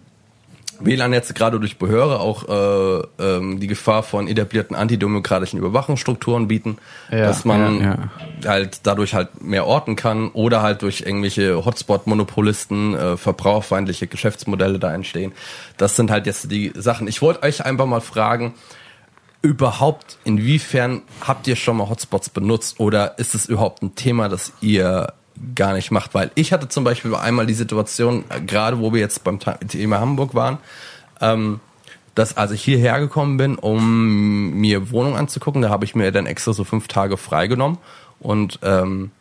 WLAN-Netze gerade durch Behörde auch äh, ähm, die Gefahr von etablierten antidemokratischen Überwachungsstrukturen bieten, Ja, dass man ja, halt dadurch halt mehr orten kann oder halt durch irgendwelche Hotspot-Monopolisten äh, verbraucherfeindliche Geschäftsmodelle da entstehen. Das sind halt jetzt die Sachen. Ich wollte euch einfach mal fragen, überhaupt inwiefern habt ihr schon mal Hotspots benutzt oder ist es überhaupt ein Thema, das ihr gar nicht macht? Weil ich hatte zum Beispiel einmal die Situation, äh, gerade wo wir jetzt beim Thema Hamburg waren, ähm, dass als ich hierher gekommen bin, um mir Wohnung anzugucken, da habe ich mir dann extra so fünf Tage freigenommen und ähm,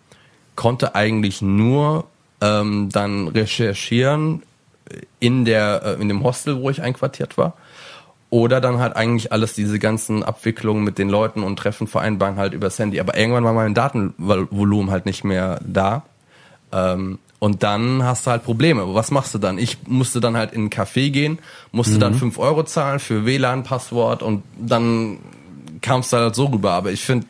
konnte eigentlich nur ähm, dann recherchieren in der äh, in dem Hostel, wo ich einquartiert war. Oder dann halt eigentlich alles diese ganzen Abwicklungen mit den Leuten und Treffen vereinbaren halt übers Handy. Aber irgendwann war mein Datenvolumen halt nicht mehr da. Ähm, und dann hast du halt Probleme. Was machst du dann? Ich musste dann halt in einen Café gehen, musste dann fünf Euro zahlen für WLAN-Passwort und dann kam es halt so rüber. Aber ich finde,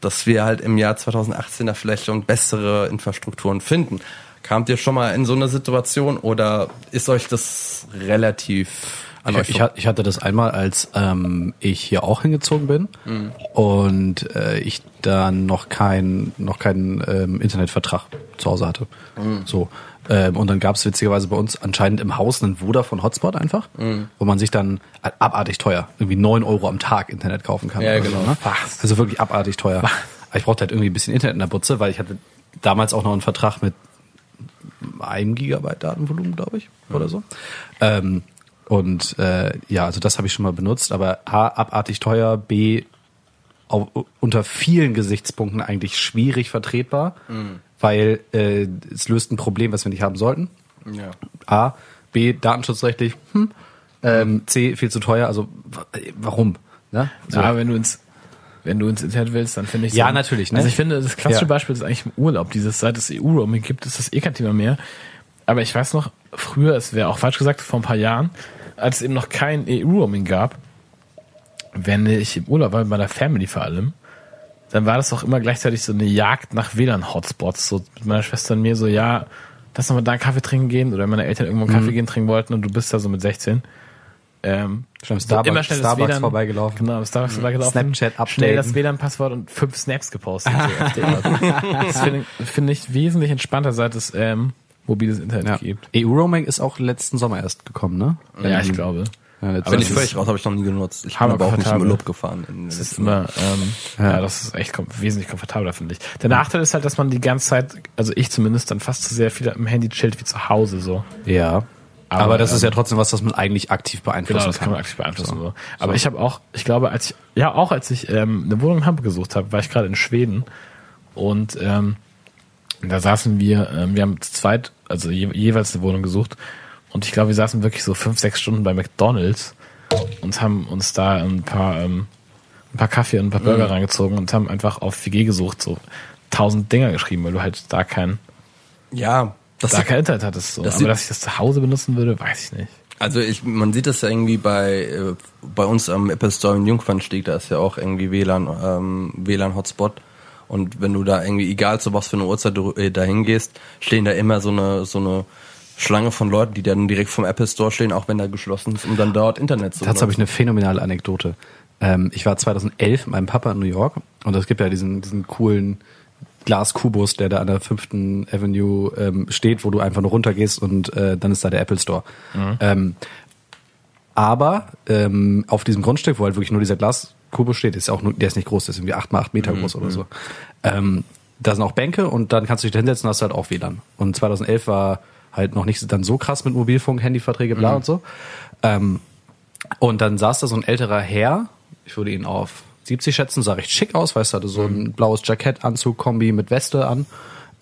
dass wir halt im Jahr 2018 da vielleicht schon bessere Infrastrukturen finden. Kamt ihr schon mal in so eine Situation oder ist euch das relativ an euch Ich, ich, hat- ich hatte das einmal, als ähm, ich hier auch hingezogen bin und äh, ich dann noch kein noch keinen ähm, Internetvertrag zu Hause hatte. So ähm, und dann gab es witzigerweise bei uns anscheinend im Haus einen Vodafone Hotspot einfach, wo man sich dann abartig teuer irgendwie neun Euro am Tag Internet kaufen kann. Ja, genau. So, ne? Also wirklich abartig teuer. Aber ich brauchte halt irgendwie ein bisschen Internet in der Butze, weil ich hatte damals auch noch einen Vertrag mit einem Gigabyte Datenvolumen, glaube ich, oder so. Ähm, und äh, ja, also das habe ich schon mal benutzt, aber A, abartig teuer, B, au- unter vielen Gesichtspunkten eigentlich schwierig vertretbar, weil äh, es löst ein Problem, was wir nicht haben sollten. Ja. A, B, datenschutzrechtlich, hm, ähm, C, viel zu teuer, also wa- warum? Ne? So. Ja, wenn du ins wenn du ins Internet willst, dann finde ich Ja, natürlich, ne? Also ich finde, das klassische Ja. Beispiel ist eigentlich im Urlaub. Dieses, seit es EU-Roaming gibt, ist das eh kein Thema mehr. Aber ich weiß noch, früher, es wäre auch falsch gesagt, vor ein paar Jahren, als es eben noch kein EU-Roaming gab, wenn ich im Urlaub war, mit meiner Family vor allem, dann war das auch immer gleichzeitig so eine Jagd nach WLAN-Hotspots. So mit meiner Schwester und mir so, ja, lass noch mal da einen Kaffee trinken gehen oder meine Eltern irgendwo einen Kaffee gehen trinken wollten und du bist da so mit 16. Ähm, Schon Starbucks, immer schnell das Starbucks WLAN vorbeigelaufen. Genau, Starbucks vorbeigelaufen. Snapchat Schnell updaten. das WLAN-Passwort und fünf Snaps gepostet. so das finde ich, finde ich wesentlich entspannter, seit es ähm, mobiles Internet Ja. gibt. EU-Roaming ist auch letzten Sommer erst gekommen, ne? Ja, ich glaube. Ja, jetzt Bin ich ist- völlig raus, habe ich noch nie genutzt. Ich bin Hammer aber auch nicht im. Urlaub gefahren. In Das ist immer, ähm, ja. das ist echt kom wesentlich komfortabler, finde ich. Der Nachteil ist halt, dass man die ganze Zeit, also ich zumindest, dann fast so sehr viel am Handy chillt wie zu Hause so. Ja. Aber, Aber, das ist ähm, ja trotzdem was, was man eigentlich aktiv beeinflussen Genau, das kann kann. man aktiv beeinflussen. So. Aber ich habe auch, ich glaube, als ich, ja auch als ich ähm, eine Wohnung in Hamburg gesucht habe, war ich gerade in Schweden und ähm, da saßen wir, ähm, wir haben zu zweit, also je, jeweils eine Wohnung gesucht und ich glaube, wir saßen wirklich so fünf, sechs Stunden bei McDonalds und haben uns da ein paar, ähm, ein paar Kaffee und ein paar Burger reingezogen und haben einfach auf WG gesucht, so tausend Dinger geschrieben, weil du halt da kein, Ja, das da kein Internet hattest. So. das Aber dass ich das zu Hause benutzen würde, weiß ich nicht. Also ich, man sieht das ja irgendwie bei äh, bei uns am Apple Store in Jungfernstieg, da ist ja auch irgendwie WLAN ähm, WLAN Hotspot und wenn du da irgendwie egal zu was für eine Uhrzeit du äh, dahin gehst, stehen da immer so eine so eine Schlange von Leuten, die dann direkt vom Apple Store stehen, auch wenn der geschlossen ist, um dann dort Internet zu Dazu habe ich eine phänomenale Anekdote. Ähm, ich war 2011 mit meinem Papa in New York und es gibt ja diesen, diesen coolen Glaskubus, der da an der 5. Avenue ähm, steht, wo du einfach nur runtergehst und äh, dann ist da der Apple Store. Ähm, aber ähm, auf diesem Grundstück, wo halt wirklich nur dieser Glaskubus steht, ist auch nur, der ist nicht groß, der ist irgendwie 8 mal 8 Meter groß oder so. Ähm, da sind auch Bänke und dann kannst du dich da hinsetzen und hast halt auch WLAN. Und 2011 war halt noch nicht dann so krass mit Mobilfunk, Handyverträge, bla und so. Ähm, und dann saß da so ein älterer Herr, ich würde ihn auf 70 schätzen, sah recht schick aus, weißt du, hatte so ein blaues Jackett, Anzug, Kombi mit Weste an,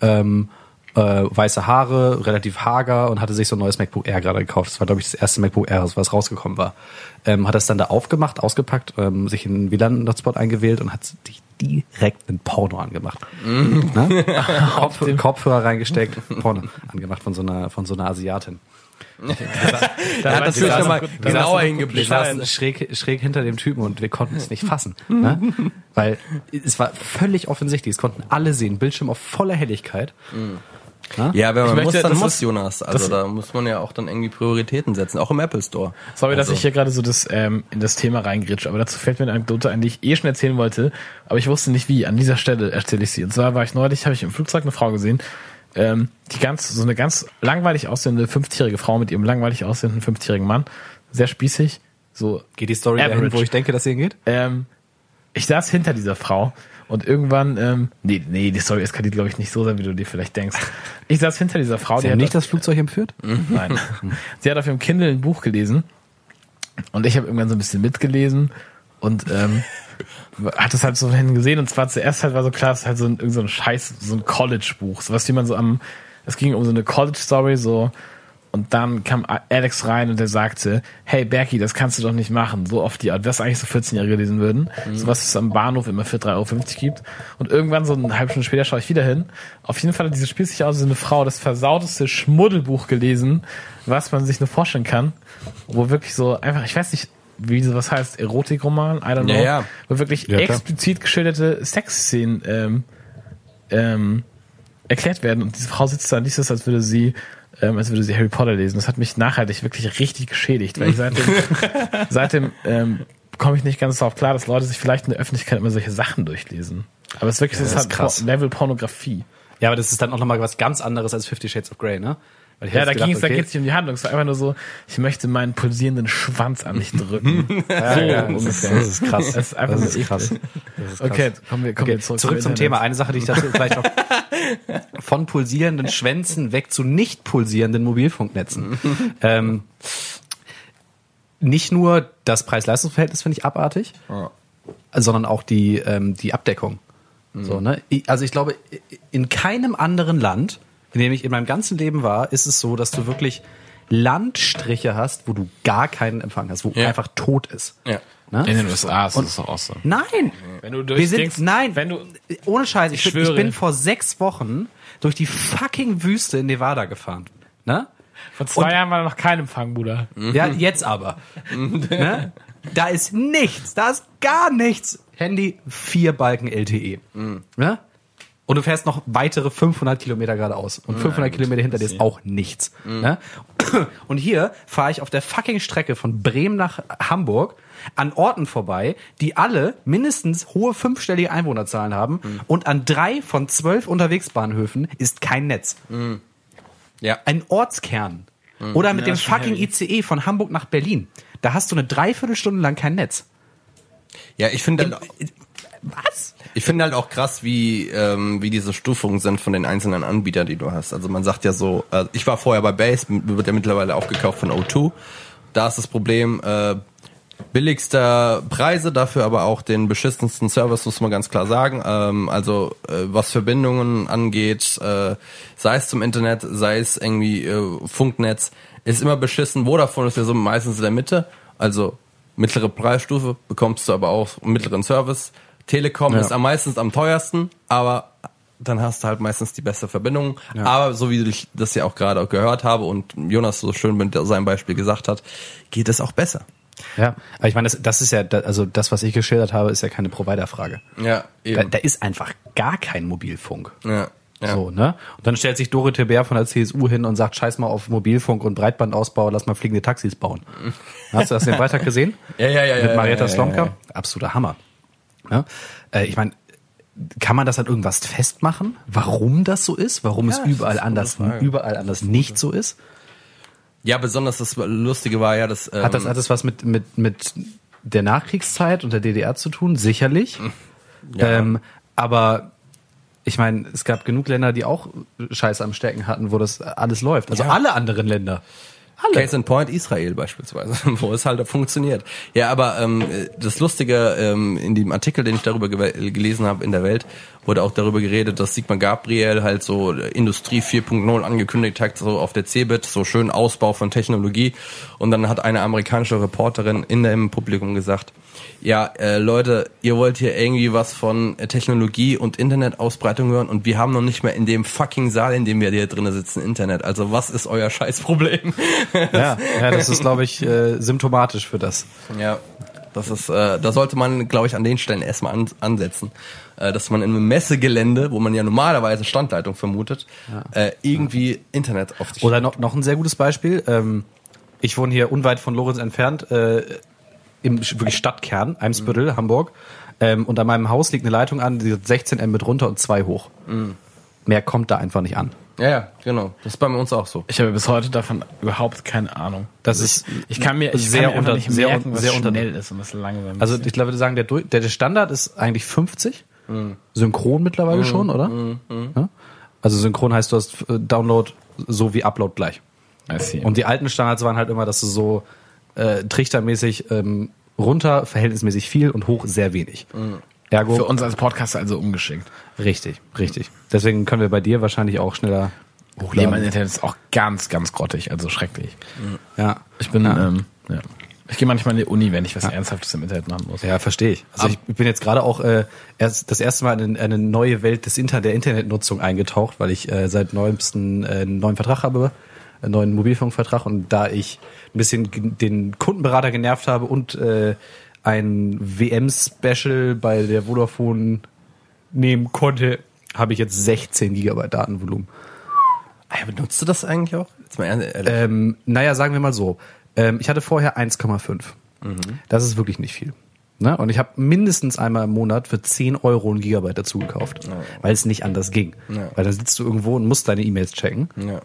ähm, äh, weiße Haare, relativ hager und hatte sich so ein neues MacBook Air gerade gekauft. Das war, glaube ich, das erste MacBook Air, was rausgekommen war. Ähm, hat das dann da aufgemacht, ausgepackt, ähm, sich in den WLAN-Hotspot eingewählt und hat sich direkt ein Porno angemacht. Ne? Kopf, Kopfhörer reingesteckt, Porno angemacht von so einer, von so einer Asiatin. Da hat weiß das ich, natürlich da- nochmal da- genauer da- hingeblickt. Wir saßen schräg, schräg hinter dem Typen und wir konnten es nicht fassen. Ne? Weil es war völlig offensichtlich. Es konnten alle sehen. Bildschirm auf voller Helligkeit. Ja, wenn man Ich muss, möchte- dann muss ist- Jonas. Also da muss man ja auch dann irgendwie Prioritäten setzen, auch im Apple Store. Sorry, dass Also- ich hier gerade so das, ähm, in das Thema reingrätsche, aber dazu fällt mir eine Anekdote ein, die ich eh schon erzählen wollte, aber ich wusste nicht wie. An dieser Stelle erzähle ich sie. Und zwar war ich neulich, habe ich im Flugzeug eine Frau gesehen, ähm, die ganz, so eine ganz langweilig aussehende fünftjährige Frau mit ihrem langweilig aussehenden fünftjährigen Mann, sehr spießig, so Geht die Story Average. dahin, wo ich denke, dass sie hingeht? ähm, ich saß hinter dieser Frau und irgendwann, ähm, nee, nee, die Story eskaliert, glaube ich, nicht so sehr, wie du dir vielleicht denkst. Ich saß hinter dieser Frau, Sie die haben hat nicht das Flugzeug entführt? Nein. Sie hat auf ihrem Kindle ein Buch gelesen und ich habe irgendwann so ein bisschen mitgelesen und ähm, hat das halt so von hinten gesehen und zwar zuerst halt war so klar, es ist halt so ein, so ein Scheiß, so ein College-Buch, so was wie man so am, es ging um so eine College-Story so und dann kam Alex rein und der sagte, hey Berki, das kannst du doch nicht machen, so oft die Art, was eigentlich so 14-Jährige lesen würden, so was es am Bahnhof immer für 3,50 Euro gibt. Und irgendwann so eine halbe Stunde später schaue ich wieder hin, auf jeden Fall hat diese spießig aus, so eine Frau das versauteste Schmuddelbuch gelesen, was man sich nur vorstellen kann, wo wirklich so einfach, ich weiß nicht, wie sowas heißt, Erotikroman, I don't know, Ja, ja. wo wirklich Ja, explizit geschilderte Sexszenen ähm, ähm, erklärt werden. Und diese Frau sitzt da und liest es, als würde sie ähm, als würde sie Harry Potter lesen. Das hat mich nachhaltig wirklich richtig geschädigt, weil ich seitdem, seitdem ähm, komme ich nicht ganz darauf klar, dass Leute sich vielleicht in der Öffentlichkeit immer solche Sachen durchlesen. Aber es ist wirklich, das ist halt krass. Level Pornografie. Ja, aber das ist dann auch nochmal was ganz anderes als Fifty Shades of Grey, ne? Weil ich Ja, da ging es, da okay, geht es nicht um die Handlung. Es war einfach nur so, ich möchte meinen pulsierenden Schwanz an dich drücken. Ja, so ja, das, ist, ungefähr. das ist krass. Das ist einfach das ist krass. Das ist krass. Okay, kommen wir, kommen Okay, wir zurück, zurück zum. Thema. Eine Sache, die ich dazu vielleicht noch von pulsierenden Schwänzen weg zu nicht pulsierenden Mobilfunknetzen. ähm, nicht nur das Preis-Leistungs-Verhältnis finde ich abartig, sondern auch die, ähm, die Abdeckung. So, ne? Also ich glaube, in keinem anderen Land, in dem ich in meinem ganzen Leben war, ist es so, dass du wirklich Landstriche hast, wo du gar keinen Empfang hast, wo Ja. einfach tot ist. Ja. Ne? In den USA ist das doch auch so. Nein. Wenn du Wir sind, nein, wenn du, ohne Scheiß, ich, Ich bin, ich bin vor sechs Wochen durch die fucking Wüste in Nevada gefahren. Ne? vor zwei Jahren war da noch kein Empfang, Bruder. Ja, jetzt aber. ne? Da ist nichts, da ist gar nichts. Handy, vier Balken LTE. Ja? Und du fährst noch weitere 500 Kilometer geradeaus. Und 500 Kilometer hinter dir ist auch nichts. Ja? Und hier fahre ich auf der fucking Strecke von Bremen nach Hamburg an Orten vorbei, die alle mindestens hohe fünfstellige Einwohnerzahlen haben. Und an drei von zwölf Unterwegsbahnhöfen ist kein Netz. Ja. Ein Ortskern. Oder mit Ja, dem fucking heavy. ICE von Hamburg nach Berlin. Da hast du eine Dreiviertelstunde lang kein Netz. Ja, ich finde Was? Ich finde halt auch krass, wie, ähm, wie diese Stufungen sind von den einzelnen Anbietern, die du hast. Also man sagt ja so, äh, ich war vorher bei Base, wird ja mittlerweile aufgekauft von O2. Da ist das Problem, äh, billigster Preise, dafür aber auch den beschissensten Service, muss man ganz klar sagen. Ähm, also äh, was Verbindungen angeht, äh, sei es zum Internet, sei es irgendwie äh, Funknetz, ist immer beschissen. Vodafone ist ja so meistens in der Mitte, also mittlere Preisstufe, bekommst du aber auch mittleren Service. Telekom Ja. ist am meistens am teuersten, aber dann hast du halt meistens die beste Verbindung. Aber so wie ich das ja auch gerade auch gehört habe und Jonas so schön mit seinem Beispiel gesagt hat, geht es auch besser. Ja, aber ich meine, das, das ist ja, also das, was ich geschildert habe, ist ja keine Providerfrage. Ja, Da, da ist einfach gar kein Mobilfunk. Ja, ja. So, ne? Und dann stellt sich Dorothee Bär von der CSU hin und sagt, scheiß mal auf Mobilfunk und Breitbandausbau, lass mal fliegende Taxis bauen. Hast du das den Beitrag gesehen? Ja, ja, ja, Mit ja, Marietta ja, ja, Slomka? ja. Absoluter Hammer. Ja? Äh, ich meine, kann man das an irgendwas festmachen? Warum das so ist? Warum es das ist überall anders, überall anders nicht so ist? Ja, besonders das Lustige war ja, dass ähm, Hat das, hat das was mit, mit, mit der Nachkriegszeit und der DDR zu tun? Sicherlich. Ähm, aber ich meine, es gab genug Länder, die auch Scheiße am Stecken hatten, wo das alles läuft. Also Ja. alle anderen Länder. Alle. Case in Point Israel beispielsweise, wo es halt funktioniert. Ja, aber ähm, das Lustige ähm, in dem Artikel, den ich darüber gewe- gelesen habe in der Welt, wurde auch darüber geredet, dass Sigmar Gabriel halt so Industrie 4.0 angekündigt hat, so auf der CeBIT, so schön Ausbau von Technologie. Und dann hat eine amerikanische Reporterin in dem Publikum gesagt, ja, äh, Leute, ihr wollt hier irgendwie was von äh, Technologie und Internetausbreitung hören und wir haben noch nicht mehr in dem fucking Saal, in dem wir hier drinnen sitzen, Internet. Also was ist euer Scheißproblem? Ja, ja, das ist, glaube ich, äh, symptomatisch für das. Ja, das ist, äh, da sollte man, glaube ich, an den Stellen erstmal an, ansetzen, äh, dass man in einem Messegelände, wo man ja normalerweise Standleitung vermutet, äh, irgendwie Internet auf sich. Oder noch, noch ein sehr gutes Beispiel. Ähm, ich wohne hier unweit von Lorenz entfernt, äh, im wirklich Stadtkern, Eimsbüttel, Hamburg. Ähm, und an meinem Haus liegt eine Leitung an, die hat 16 Mbit runter und 2 hoch. Mehr kommt da einfach nicht an. Ja, ja, genau. Das ist bei uns auch so. Ich habe bis heute davon überhaupt keine Ahnung. Das ist Ich kann mir, ich sehr kann mir unter- nicht sehr merken, was sehr unter- schnell ist und was langsam Also ich glaube, wir sagen, der, der, der Standard ist eigentlich 50. Synchron mittlerweile schon, oder? Ja? Also synchron heißt, du hast äh, Download so wie Upload gleich. Und die alten Standards waren halt immer, dass du so äh, trichtermäßig ähm, runter verhältnismäßig viel und hoch sehr wenig. Ergo für uns als Podcaster also ungeschickt. richtig, richtig. Deswegen können wir bei dir wahrscheinlich auch schneller Nee, hochladen. mein Internet ist auch ganz, ganz grottig, also schrecklich. ja, Ich bin, ja. ähm, ja. Ich gehe manchmal in die Uni, wenn ich was Ernsthaftes im Internet machen muss. Ja, verstehe ich. Also ich bin jetzt gerade auch äh, erst das erste Mal in eine neue Welt des Inter der Internetnutzung eingetaucht, weil ich äh, seit neuestem äh, einen neuen Vertrag habe, einen neuen Mobilfunkvertrag und da ich ein bisschen den Kundenberater genervt habe und äh, ein WM-Special bei der Vodafone nehmen konnte, habe ich jetzt 16 Gigabyte Datenvolumen. Ah, benutzt du das eigentlich auch? Jetzt mal ehrlich. Ähm, naja, sagen wir mal so. Ähm, ich hatte vorher 1,5. Das ist wirklich nicht viel. Ne? Und ich habe mindestens einmal im Monat für 10 Euro ein Gigabyte dazu gekauft, weil es nicht anders ging. Ja. Weil dann sitzt du irgendwo und musst deine E-Mails checken ja.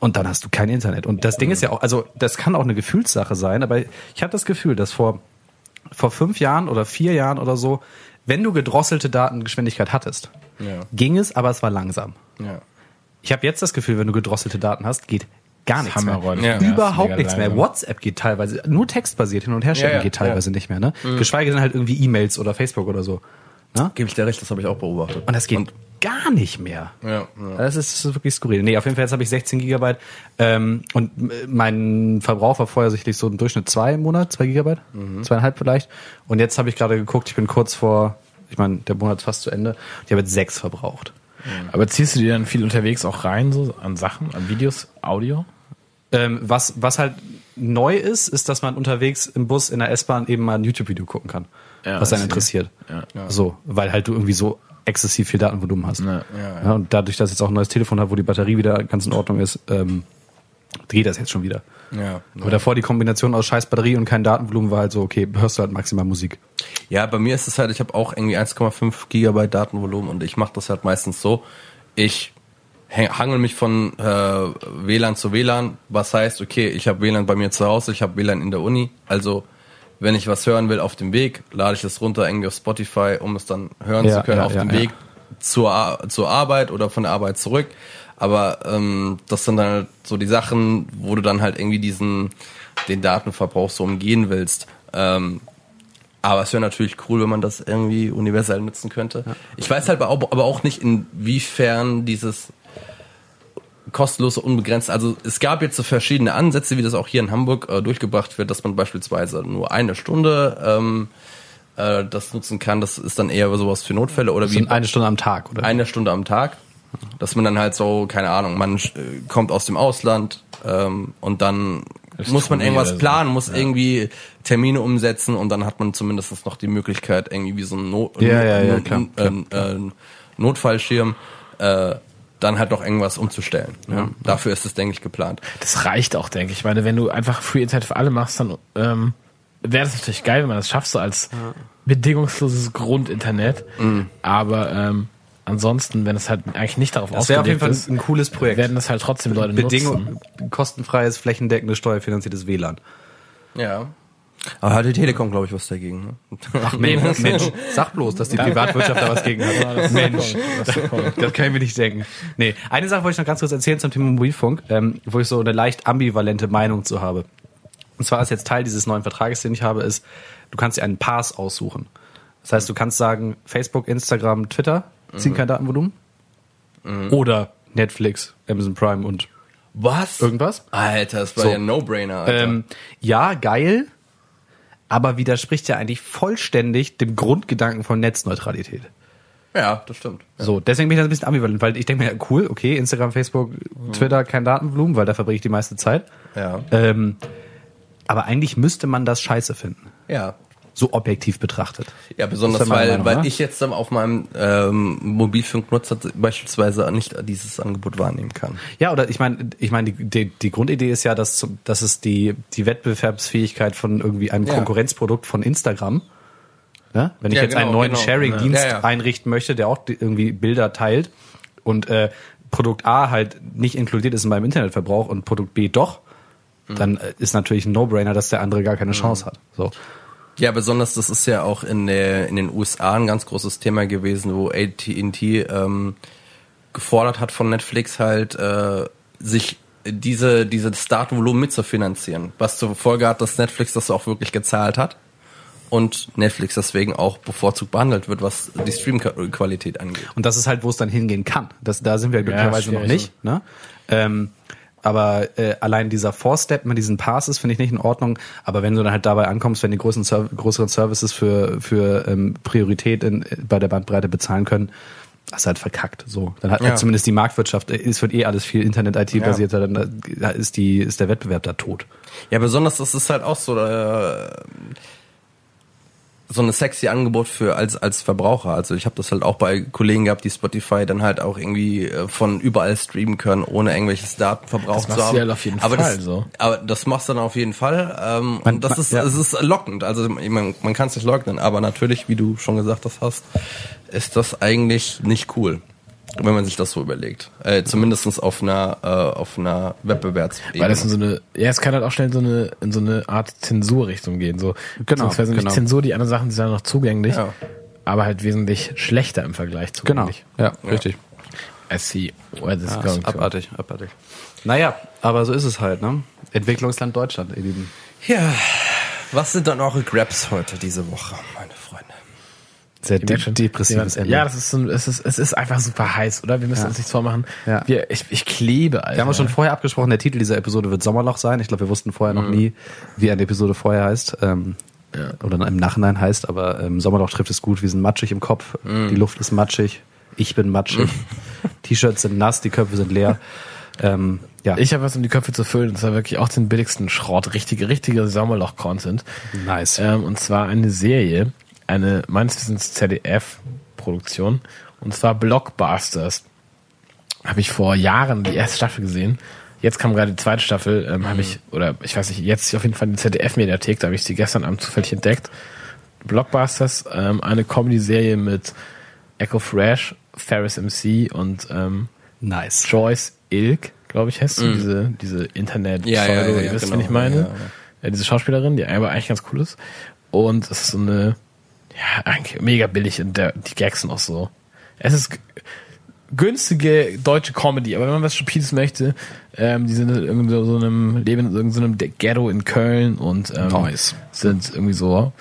und dann hast du kein Internet. Und das Ding ist ja auch, also das kann auch eine Gefühlssache sein, aber ich habe das Gefühl, dass vor, vor fünf Jahren oder vier Jahren oder so, wenn du gedrosselte Datengeschwindigkeit hattest, Ja. ging es, aber es war langsam. ja. Ich habe jetzt das Gefühl, wenn du gedrosselte Daten hast, geht gar nichts mehr. Ja. Überhaupt nichts mehr. WhatsApp geht teilweise, nur textbasiert hin und her schicken Ja, ja, geht teilweise nicht mehr. Ne? Geschweige denn halt irgendwie E-Mails oder Facebook oder so. Ne? Gebe ich dir recht, das habe ich auch beobachtet. Und das geht gar nicht mehr. ja, ja. Das ist, wirklich skurril. Nee, auf jeden Fall, jetzt habe ich 16 Gigabyte. Ähm, und mein Verbrauch war vorher sicherlich so im Durchschnitt zwei im Monat, zwei Gigabyte, zweieinhalb vielleicht. Und jetzt habe ich gerade geguckt, ich bin kurz vor, ich meine, der Monat ist fast zu Ende. Ich habe jetzt sechs verbraucht. Aber ziehst du dir dann viel unterwegs auch rein, so an Sachen, an Videos, Audio? Ähm, was, was halt neu ist, ist, dass man unterwegs im Bus, in der S-Bahn eben mal ein YouTube-Video gucken kann. Ja, was einen interessiert. Ja. So, weil halt du irgendwie so exzessiv viel Datenvolumen hast. Ja. Ja, und dadurch, dass ich jetzt auch ein neues Telefon habe, wo die Batterie wieder ganz in Ordnung ist, ähm, geht das jetzt schon wieder. Ja. Aber davor die Kombination aus scheiß Batterie und kein Datenvolumen war halt so, okay, hörst du halt maximal Musik. Ja, bei mir ist es halt, ich habe auch irgendwie 1,5 Gigabyte Datenvolumen und ich mache das halt meistens so. Ich hangel mich von äh, WLAN zu WLAN, was heißt, okay, ich habe WLAN bei mir zu Hause, ich habe WLAN in der Uni, also wenn ich was hören will auf dem Weg, lade ich es runter irgendwie auf Spotify, um es dann hören Ja, zu können ja, auf ja, dem. Weg zur, zur Arbeit oder von der Arbeit zurück. Aber ähm, das sind dann halt so die Sachen, wo du dann halt irgendwie diesen den Datenverbrauch so umgehen willst. Ähm, aber es wäre natürlich cool, wenn man das irgendwie universell nutzen könnte. Ich weiß halt aber auch, aber auch nicht, inwiefern dieses kostenlose, unbegrenzt. Also es gab jetzt so verschiedene Ansätze, wie das auch hier in Hamburg äh, durchgebracht wird, dass man beispielsweise nur eine Stunde ähm, äh, das nutzen kann. Das ist dann eher sowas für Notfälle oder So wie eine Stunde am Tag, oder? eine Stunde am Tag. Dass man dann halt so, keine Ahnung, man äh, kommt aus dem Ausland ähm, und dann muss man irgendwas planen, muss irgendwie Termine umsetzen und dann hat man zumindest noch die Möglichkeit, irgendwie wie so ein Not Ja, ja, ja, Not- äh, äh, Notfallschirm äh, dann halt noch irgendwas umzustellen. Ja. Dafür ist es, denke ich, geplant. Das reicht auch, denke ich. Ich meine, wenn du einfach Free Internet für alle machst, dann ähm, wäre das natürlich geil, wenn man das schafft, so als bedingungsloses Grundinternet. Mhm. Aber ähm, ansonsten, wenn es halt eigentlich nicht darauf Das wäre auf jeden ausgelegt Fall ist, ein cooles Projekt. werden das halt trotzdem Leute nutzen. Bedingung, kostenfreies, flächendeckendes, steuerfinanziertes WLAN. Ja. Aber hat die Telekom, glaube ich, was dagegen. Ne? Ach Mensch, Mensch, sag bloß, dass die Privatwirtschaft da was gegen hat. Mensch, Das das kann ich mir nicht denken. Nee, eine Sache wollte ich noch ganz kurz erzählen zum Thema Mobilfunk, ähm, wo ich so eine leicht ambivalente Meinung zu habe. Und zwar ist jetzt Teil dieses neuen Vertrages, den ich habe, ist, du kannst dir einen Pass aussuchen. Das heißt, du kannst sagen, Facebook, Instagram, Twitter ziehen kein Datenvolumen. Oder Netflix, Amazon Prime und Was? irgendwas. Alter, das war So. ja ein No-Brainer. Ähm, ja, geil, aber widerspricht ja eigentlich vollständig dem Grundgedanken von Netzneutralität. ja, das stimmt. So, deswegen bin ich da ein bisschen ambivalent, weil ich denke mir, ja, cool, okay, Instagram, Facebook, Twitter, kein Datenvolumen, weil da verbringe ich die meiste Zeit. Ja. Ähm, aber eigentlich müsste man das scheiße finden. Ja. So objektiv betrachtet. Ja, besonders weil, Meinung, weil ne? ich jetzt dann auf meinem ähm, Mobilfunknutzer beispielsweise nicht dieses Angebot wahrnehmen kann. Ja, oder ich meine, ich meine, die, die, die Grundidee ist ja, dass, dass es die, die Wettbewerbsfähigkeit von irgendwie einem Ja. Konkurrenzprodukt von Instagram, ne? wenn ich Ja, jetzt einen genau, neuen genau. Sharing-Dienst Ja, einrichten möchte, der auch irgendwie Bilder teilt und äh, Produkt A halt nicht inkludiert ist in meinem Internetverbrauch und Produkt B doch, Mhm. dann äh, ist natürlich ein No-Brainer, dass der andere gar keine Chance hat. So. Ja, besonders das ist ja auch in, der, in den USA ein ganz großes Thema gewesen, wo AT&T ähm, gefordert hat von Netflix halt, äh, sich diese, dieses Datenvolumen mitzufinanzieren, was zur Folge hat, dass Netflix das auch wirklich gezahlt hat und Netflix deswegen auch bevorzugt behandelt wird, was die Streamqualität angeht. Und das ist halt, wo es dann hingehen kann. Das, da sind wir glücklicherweise noch nicht. Ne? Ähm, aber äh, allein dieser Four-Step mit diesen Passes finde ich nicht in Ordnung. Aber wenn du dann halt dabei ankommst, wenn die größeren, Serv größeren Services für, für ähm, Priorität in, bei der Bandbreite bezahlen können, hast du halt verkackt. So, dann hat Ja. halt zumindest die Marktwirtschaft, äh, es wird eh alles viel Internet-IT-basierter, dann da ist die ist der Wettbewerb da tot. Ja, besonders das ist halt auch so äh, so eine sexy Angebot für als als Verbraucher. Also ich habe das halt auch bei Kollegen gehabt, die Spotify dann halt auch irgendwie äh, von überall streamen können, ohne irgendwelches Datenverbrauch Das zu machst du haben. ja auf jeden aber Fall das, so. Aber das machst du dann auf jeden Fall. Ähm, Man- und das man- ist ja. es ist lockend. Also ich mein, man kann es nicht leugnen, aber natürlich, wie du schon gesagt hast, ist das eigentlich nicht cool. Wenn man sich das so überlegt. Äh, zumindestens auf einer, äh, auf einer Wettbewerbsebene. Weil das in so eine, ja, es kann halt auch schnell in so eine, in so eine Art Zensurrichtung gehen, so. Genau, Beziehungsweise nicht genau. Zensur, die anderen Sachen sind dann noch zugänglich, Ja. aber halt wesentlich schlechter im Vergleich Genau. zugänglich. Ja, richtig. I see where this is Ja, going ist to. abartig, abartig. Naja, aber so ist es halt, ne? Entwicklungsland Deutschland, ihr Lieben. Ja, was sind dann eure Grabs heute diese Woche, meine? Sehr merkt schon, depressives ja, Ende. Ja, das ist so, es ist, es ist einfach super heiß, oder? Wir müssen Ja. uns nichts vormachen. Ja. Wir, ich, ich klebe, Alter. Wir haben ja schon vorher abgesprochen, der Titel dieser Episode wird Sommerloch sein. Ich glaube, wir wussten vorher noch nie, wie eine Episode vorher heißt. Ähm, Oder im Nachhinein heißt, aber ähm, Sommerloch trifft es gut. Wir sind matschig im Kopf. Die Luft ist matschig. Ich bin matschig. T-Shirts sind nass, die Köpfe sind leer. Ähm, ja, Ich habe was, um die Köpfe zu füllen. Und zwar wirklich auch den billigsten Schrott. Richtige, richtige Sommerloch-Content. nice. Ähm, und zwar eine Serie, eine meines Wissens ZDF-Produktion und zwar Blockbusters. Habe ich vor Jahren die erste Staffel gesehen. Jetzt kam gerade die zweite Staffel, ähm, habe ich, oder ich weiß nicht, jetzt auf jeden Fall in die ZDF-Mediathek, da habe ich sie gestern Abend zufällig entdeckt. Blockbusters, ähm, eine Comedy-Serie mit Echo Fresh, Ferris MC und ähm, Nice. Joyce Ilk, glaube ich, heißt sie, diese, diese internet Ja, ja, ja, ja, ihr wisst, genau. wen ich meine. Ja, Ja, ja. diese Schauspielerin, die aber eigentlich ganz cool ist. Und es ist so eine, ja, eigentlich mega billig und der, die Gags sind auch so. Es ist günstige deutsche Comedy, aber wenn man was Stupides möchte, ähm, die sind in irgend so so einem, leben in irgendeinem Ghetto in Köln und ähm, Nice. sind irgendwie so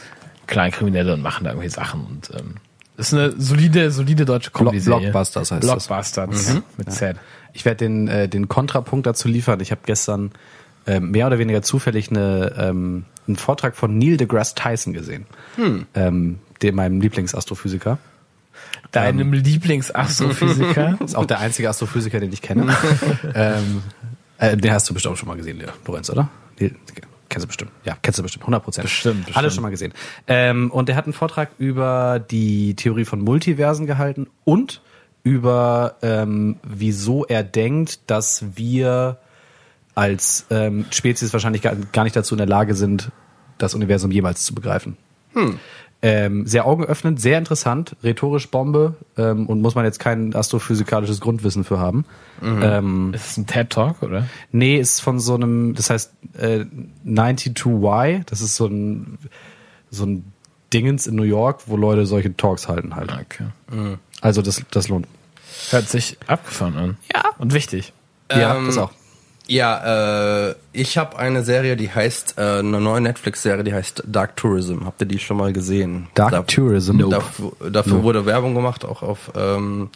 Kleinkriminelle und machen da irgendwie Sachen und ähm, das ist eine solide, solide deutsche Comedy-Serie. Blockbusters heißt das. Blockbusters mit Z. Ich werde den, äh, den Kontrapunkt dazu liefern. Ich habe gestern äh, mehr oder weniger zufällig eine, ähm, einen Vortrag von Neil deGrasse Tyson gesehen, ähm, dem meinem Lieblingsastrophysiker. Deinem Lieblingsastrophysiker. Ist auch der einzige Astrophysiker, den ich kenne. ähm, äh, den hast du bestimmt auch schon mal gesehen, der Lorenz, oder? Neil, kennst du bestimmt. Ja, kennst du bestimmt. 100 Prozent. Bestimmt, bestimmt. Alles schon mal gesehen. Ähm, und der hat einen Vortrag über die Theorie von Multiversen gehalten und über ähm, wieso er denkt, dass wir als ähm, Spezies wahrscheinlich gar, gar nicht dazu in der Lage sind, das Universum jemals zu begreifen. Ähm, sehr augenöffnend, sehr interessant, rhetorisch Bombe ähm, und muss man jetzt kein astrophysikalisches Grundwissen für haben. Ähm, Ist es ein TED-Talk, oder? nee, ist von so einem, das heißt äh, 92Y, das ist so ein so ein Dingens in New York, wo Leute solche Talks halten halt. Okay. Also das, das lohnt. Hört sich abgefahren an. Ja. Und wichtig. Ja, Ähm, das auch. Ja, äh, ich habe eine Serie, die heißt, äh, eine neue Netflix-Serie, die heißt Dark Tourism. Habt ihr die schon mal gesehen? Dark Da- Tourism? Dafür, dafür wurde Werbung gemacht, auch auf, ähm,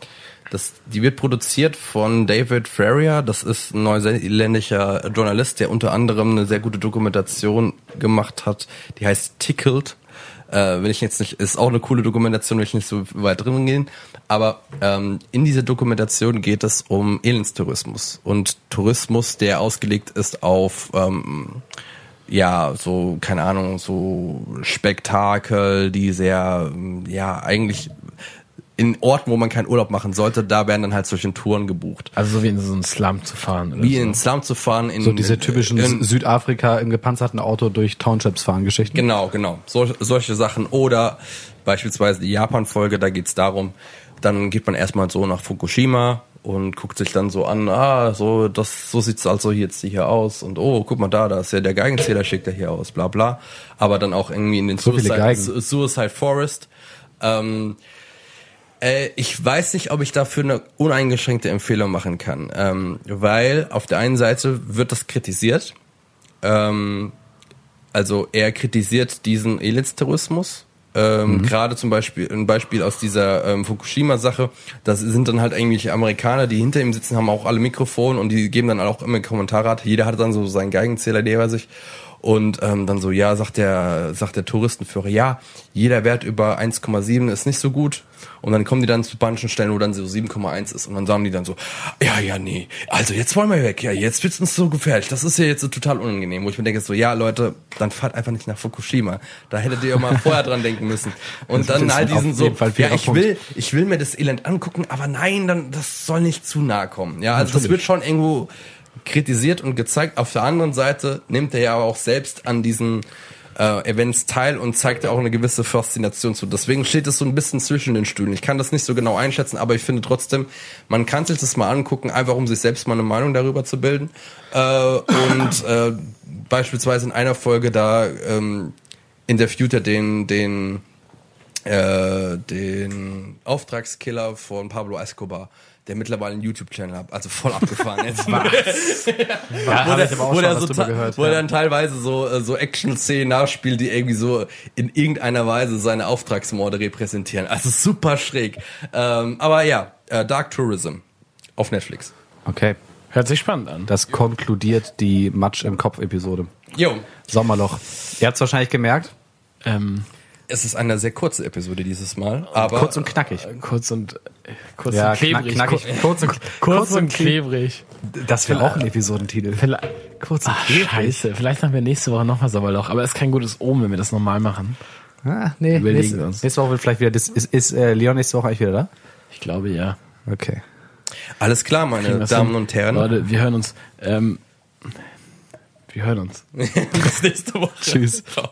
das, die wird produziert von David Ferrier. Das ist ein neuseeländischer Journalist, der unter anderem eine sehr gute Dokumentation gemacht hat, die heißt Tickled. Äh, wenn ich jetzt nicht, ist auch eine coole Dokumentation, will ich nicht so weit drin gehen. Aber ähm, in dieser Dokumentation geht es um Elendstourismus und Tourismus, der ausgelegt ist auf ähm, ja, so, keine Ahnung, so Spektakel, die sehr, ja, eigentlich in Orten, wo man keinen Urlaub machen sollte, da werden dann halt solche Touren gebucht. Also so wie in so einen Slum zu fahren. Oder Wie so. in den Slum zu fahren, in So diese typischen in, Südafrika im gepanzerten Auto durch Townships fahren Geschichten. Genau, genau. Sol solche Sachen. Oder beispielsweise die Japan-Folge, da geht's darum, dann geht man erstmal so nach Fukushima und guckt sich dann so an, ah, so, das, so sieht's also jetzt hier aus und oh, guck mal da, da ist ja der Geigenzähler, schickt er hier aus, bla bla. Aber dann auch irgendwie in den So Suicide, Suicide Forest. Ähm, äh, ich weiß nicht, ob ich dafür eine uneingeschränkte Empfehlung machen kann, ähm, weil auf der einen Seite wird das kritisiert. Ähm, also er kritisiert diesen Elendstourismus. Ähm, Gerade zum Beispiel ein Beispiel aus dieser ähm, Fukushima-Sache. Das sind dann halt irgendwelche Amerikaner, die hinter ihm sitzen, haben auch alle Mikrofone und die geben dann auch immer Kommentare. ab. Jeder hat dann so seinen Geigenzähler neben sich. Und ähm, dann so, ja, sagt der, sagt der Touristenführer, ja, jeder Wert über 1,7 ist nicht so gut. Und dann kommen die dann zu manchen Stellen, wo dann so 7,1 ist. Und dann sagen die dann so, ja, ja, nee, also jetzt wollen wir weg. Ja, jetzt wird's uns so gefährlich. Das ist ja jetzt so total unangenehm. Wo ich mir denke so, ja, Leute, dann fahrt einfach nicht nach Fukushima. Da hättet ihr ja mal vorher dran denken müssen. Und dann ist halt diesen so, ja, ich Punkt. will, ich will mir das Elend angucken, aber nein, dann, das soll nicht zu nahe kommen. Ja, also das wird schon irgendwo kritisiert und gezeigt. Auf der anderen Seite nimmt er ja auch selbst an diesen äh, Events teil und zeigt ja auch eine gewisse Faszination zu. Deswegen steht es so ein bisschen zwischen den Stühlen. Ich kann das nicht so genau einschätzen, aber ich finde trotzdem, man kann sich das mal angucken, einfach um sich selbst mal eine Meinung darüber zu bilden. Äh, und äh, beispielsweise in einer Folge da ähm, interviewt er den, den äh, den Auftragskiller von Pablo Escobar, der mittlerweile einen YouTube-Channel hat, also voll abgefahren jetzt. Ja, wo der, ich aber auch wo schon der, was so, gehört, wo er ja. dann teilweise so, äh, so Action-Szenen nachspielt, die irgendwie so in irgendeiner Weise seine Auftragsmorde repräsentieren. Also super schräg. Ähm, aber ja, äh, Dark Tourism auf Netflix. Okay. Hört sich spannend an. Das konkludiert die Matsch im Kopf-Episode. Jo, Sommerloch. Ihr habt's wahrscheinlich gemerkt. Ähm, es ist eine sehr kurze Episode dieses Mal, aber Kurz und knackig. kurz und äh, kurz Ja, und klebrig. knack- knackig. Kurz und, kurz und klebrig. Das wäre auch ein Episodentitel. Vielleicht, Kurz und Ach, klebrig. scheiße. Vielleicht machen wir nächste Woche nochmal Sommerloch, aber ist kein gutes Omen, wenn wir das normal machen. Ah, nee, Überlegen nächste, wir uns. nächste Woche wird vielleicht wieder, das, ist, ist äh, Leon nächste Woche eigentlich wieder da? Ich glaube ja. Okay. Alles klar, meine Damen und Herren. Leute, wir hören uns. Ähm, wir hören uns. Bis nächste Woche. Tschüss. Ciao.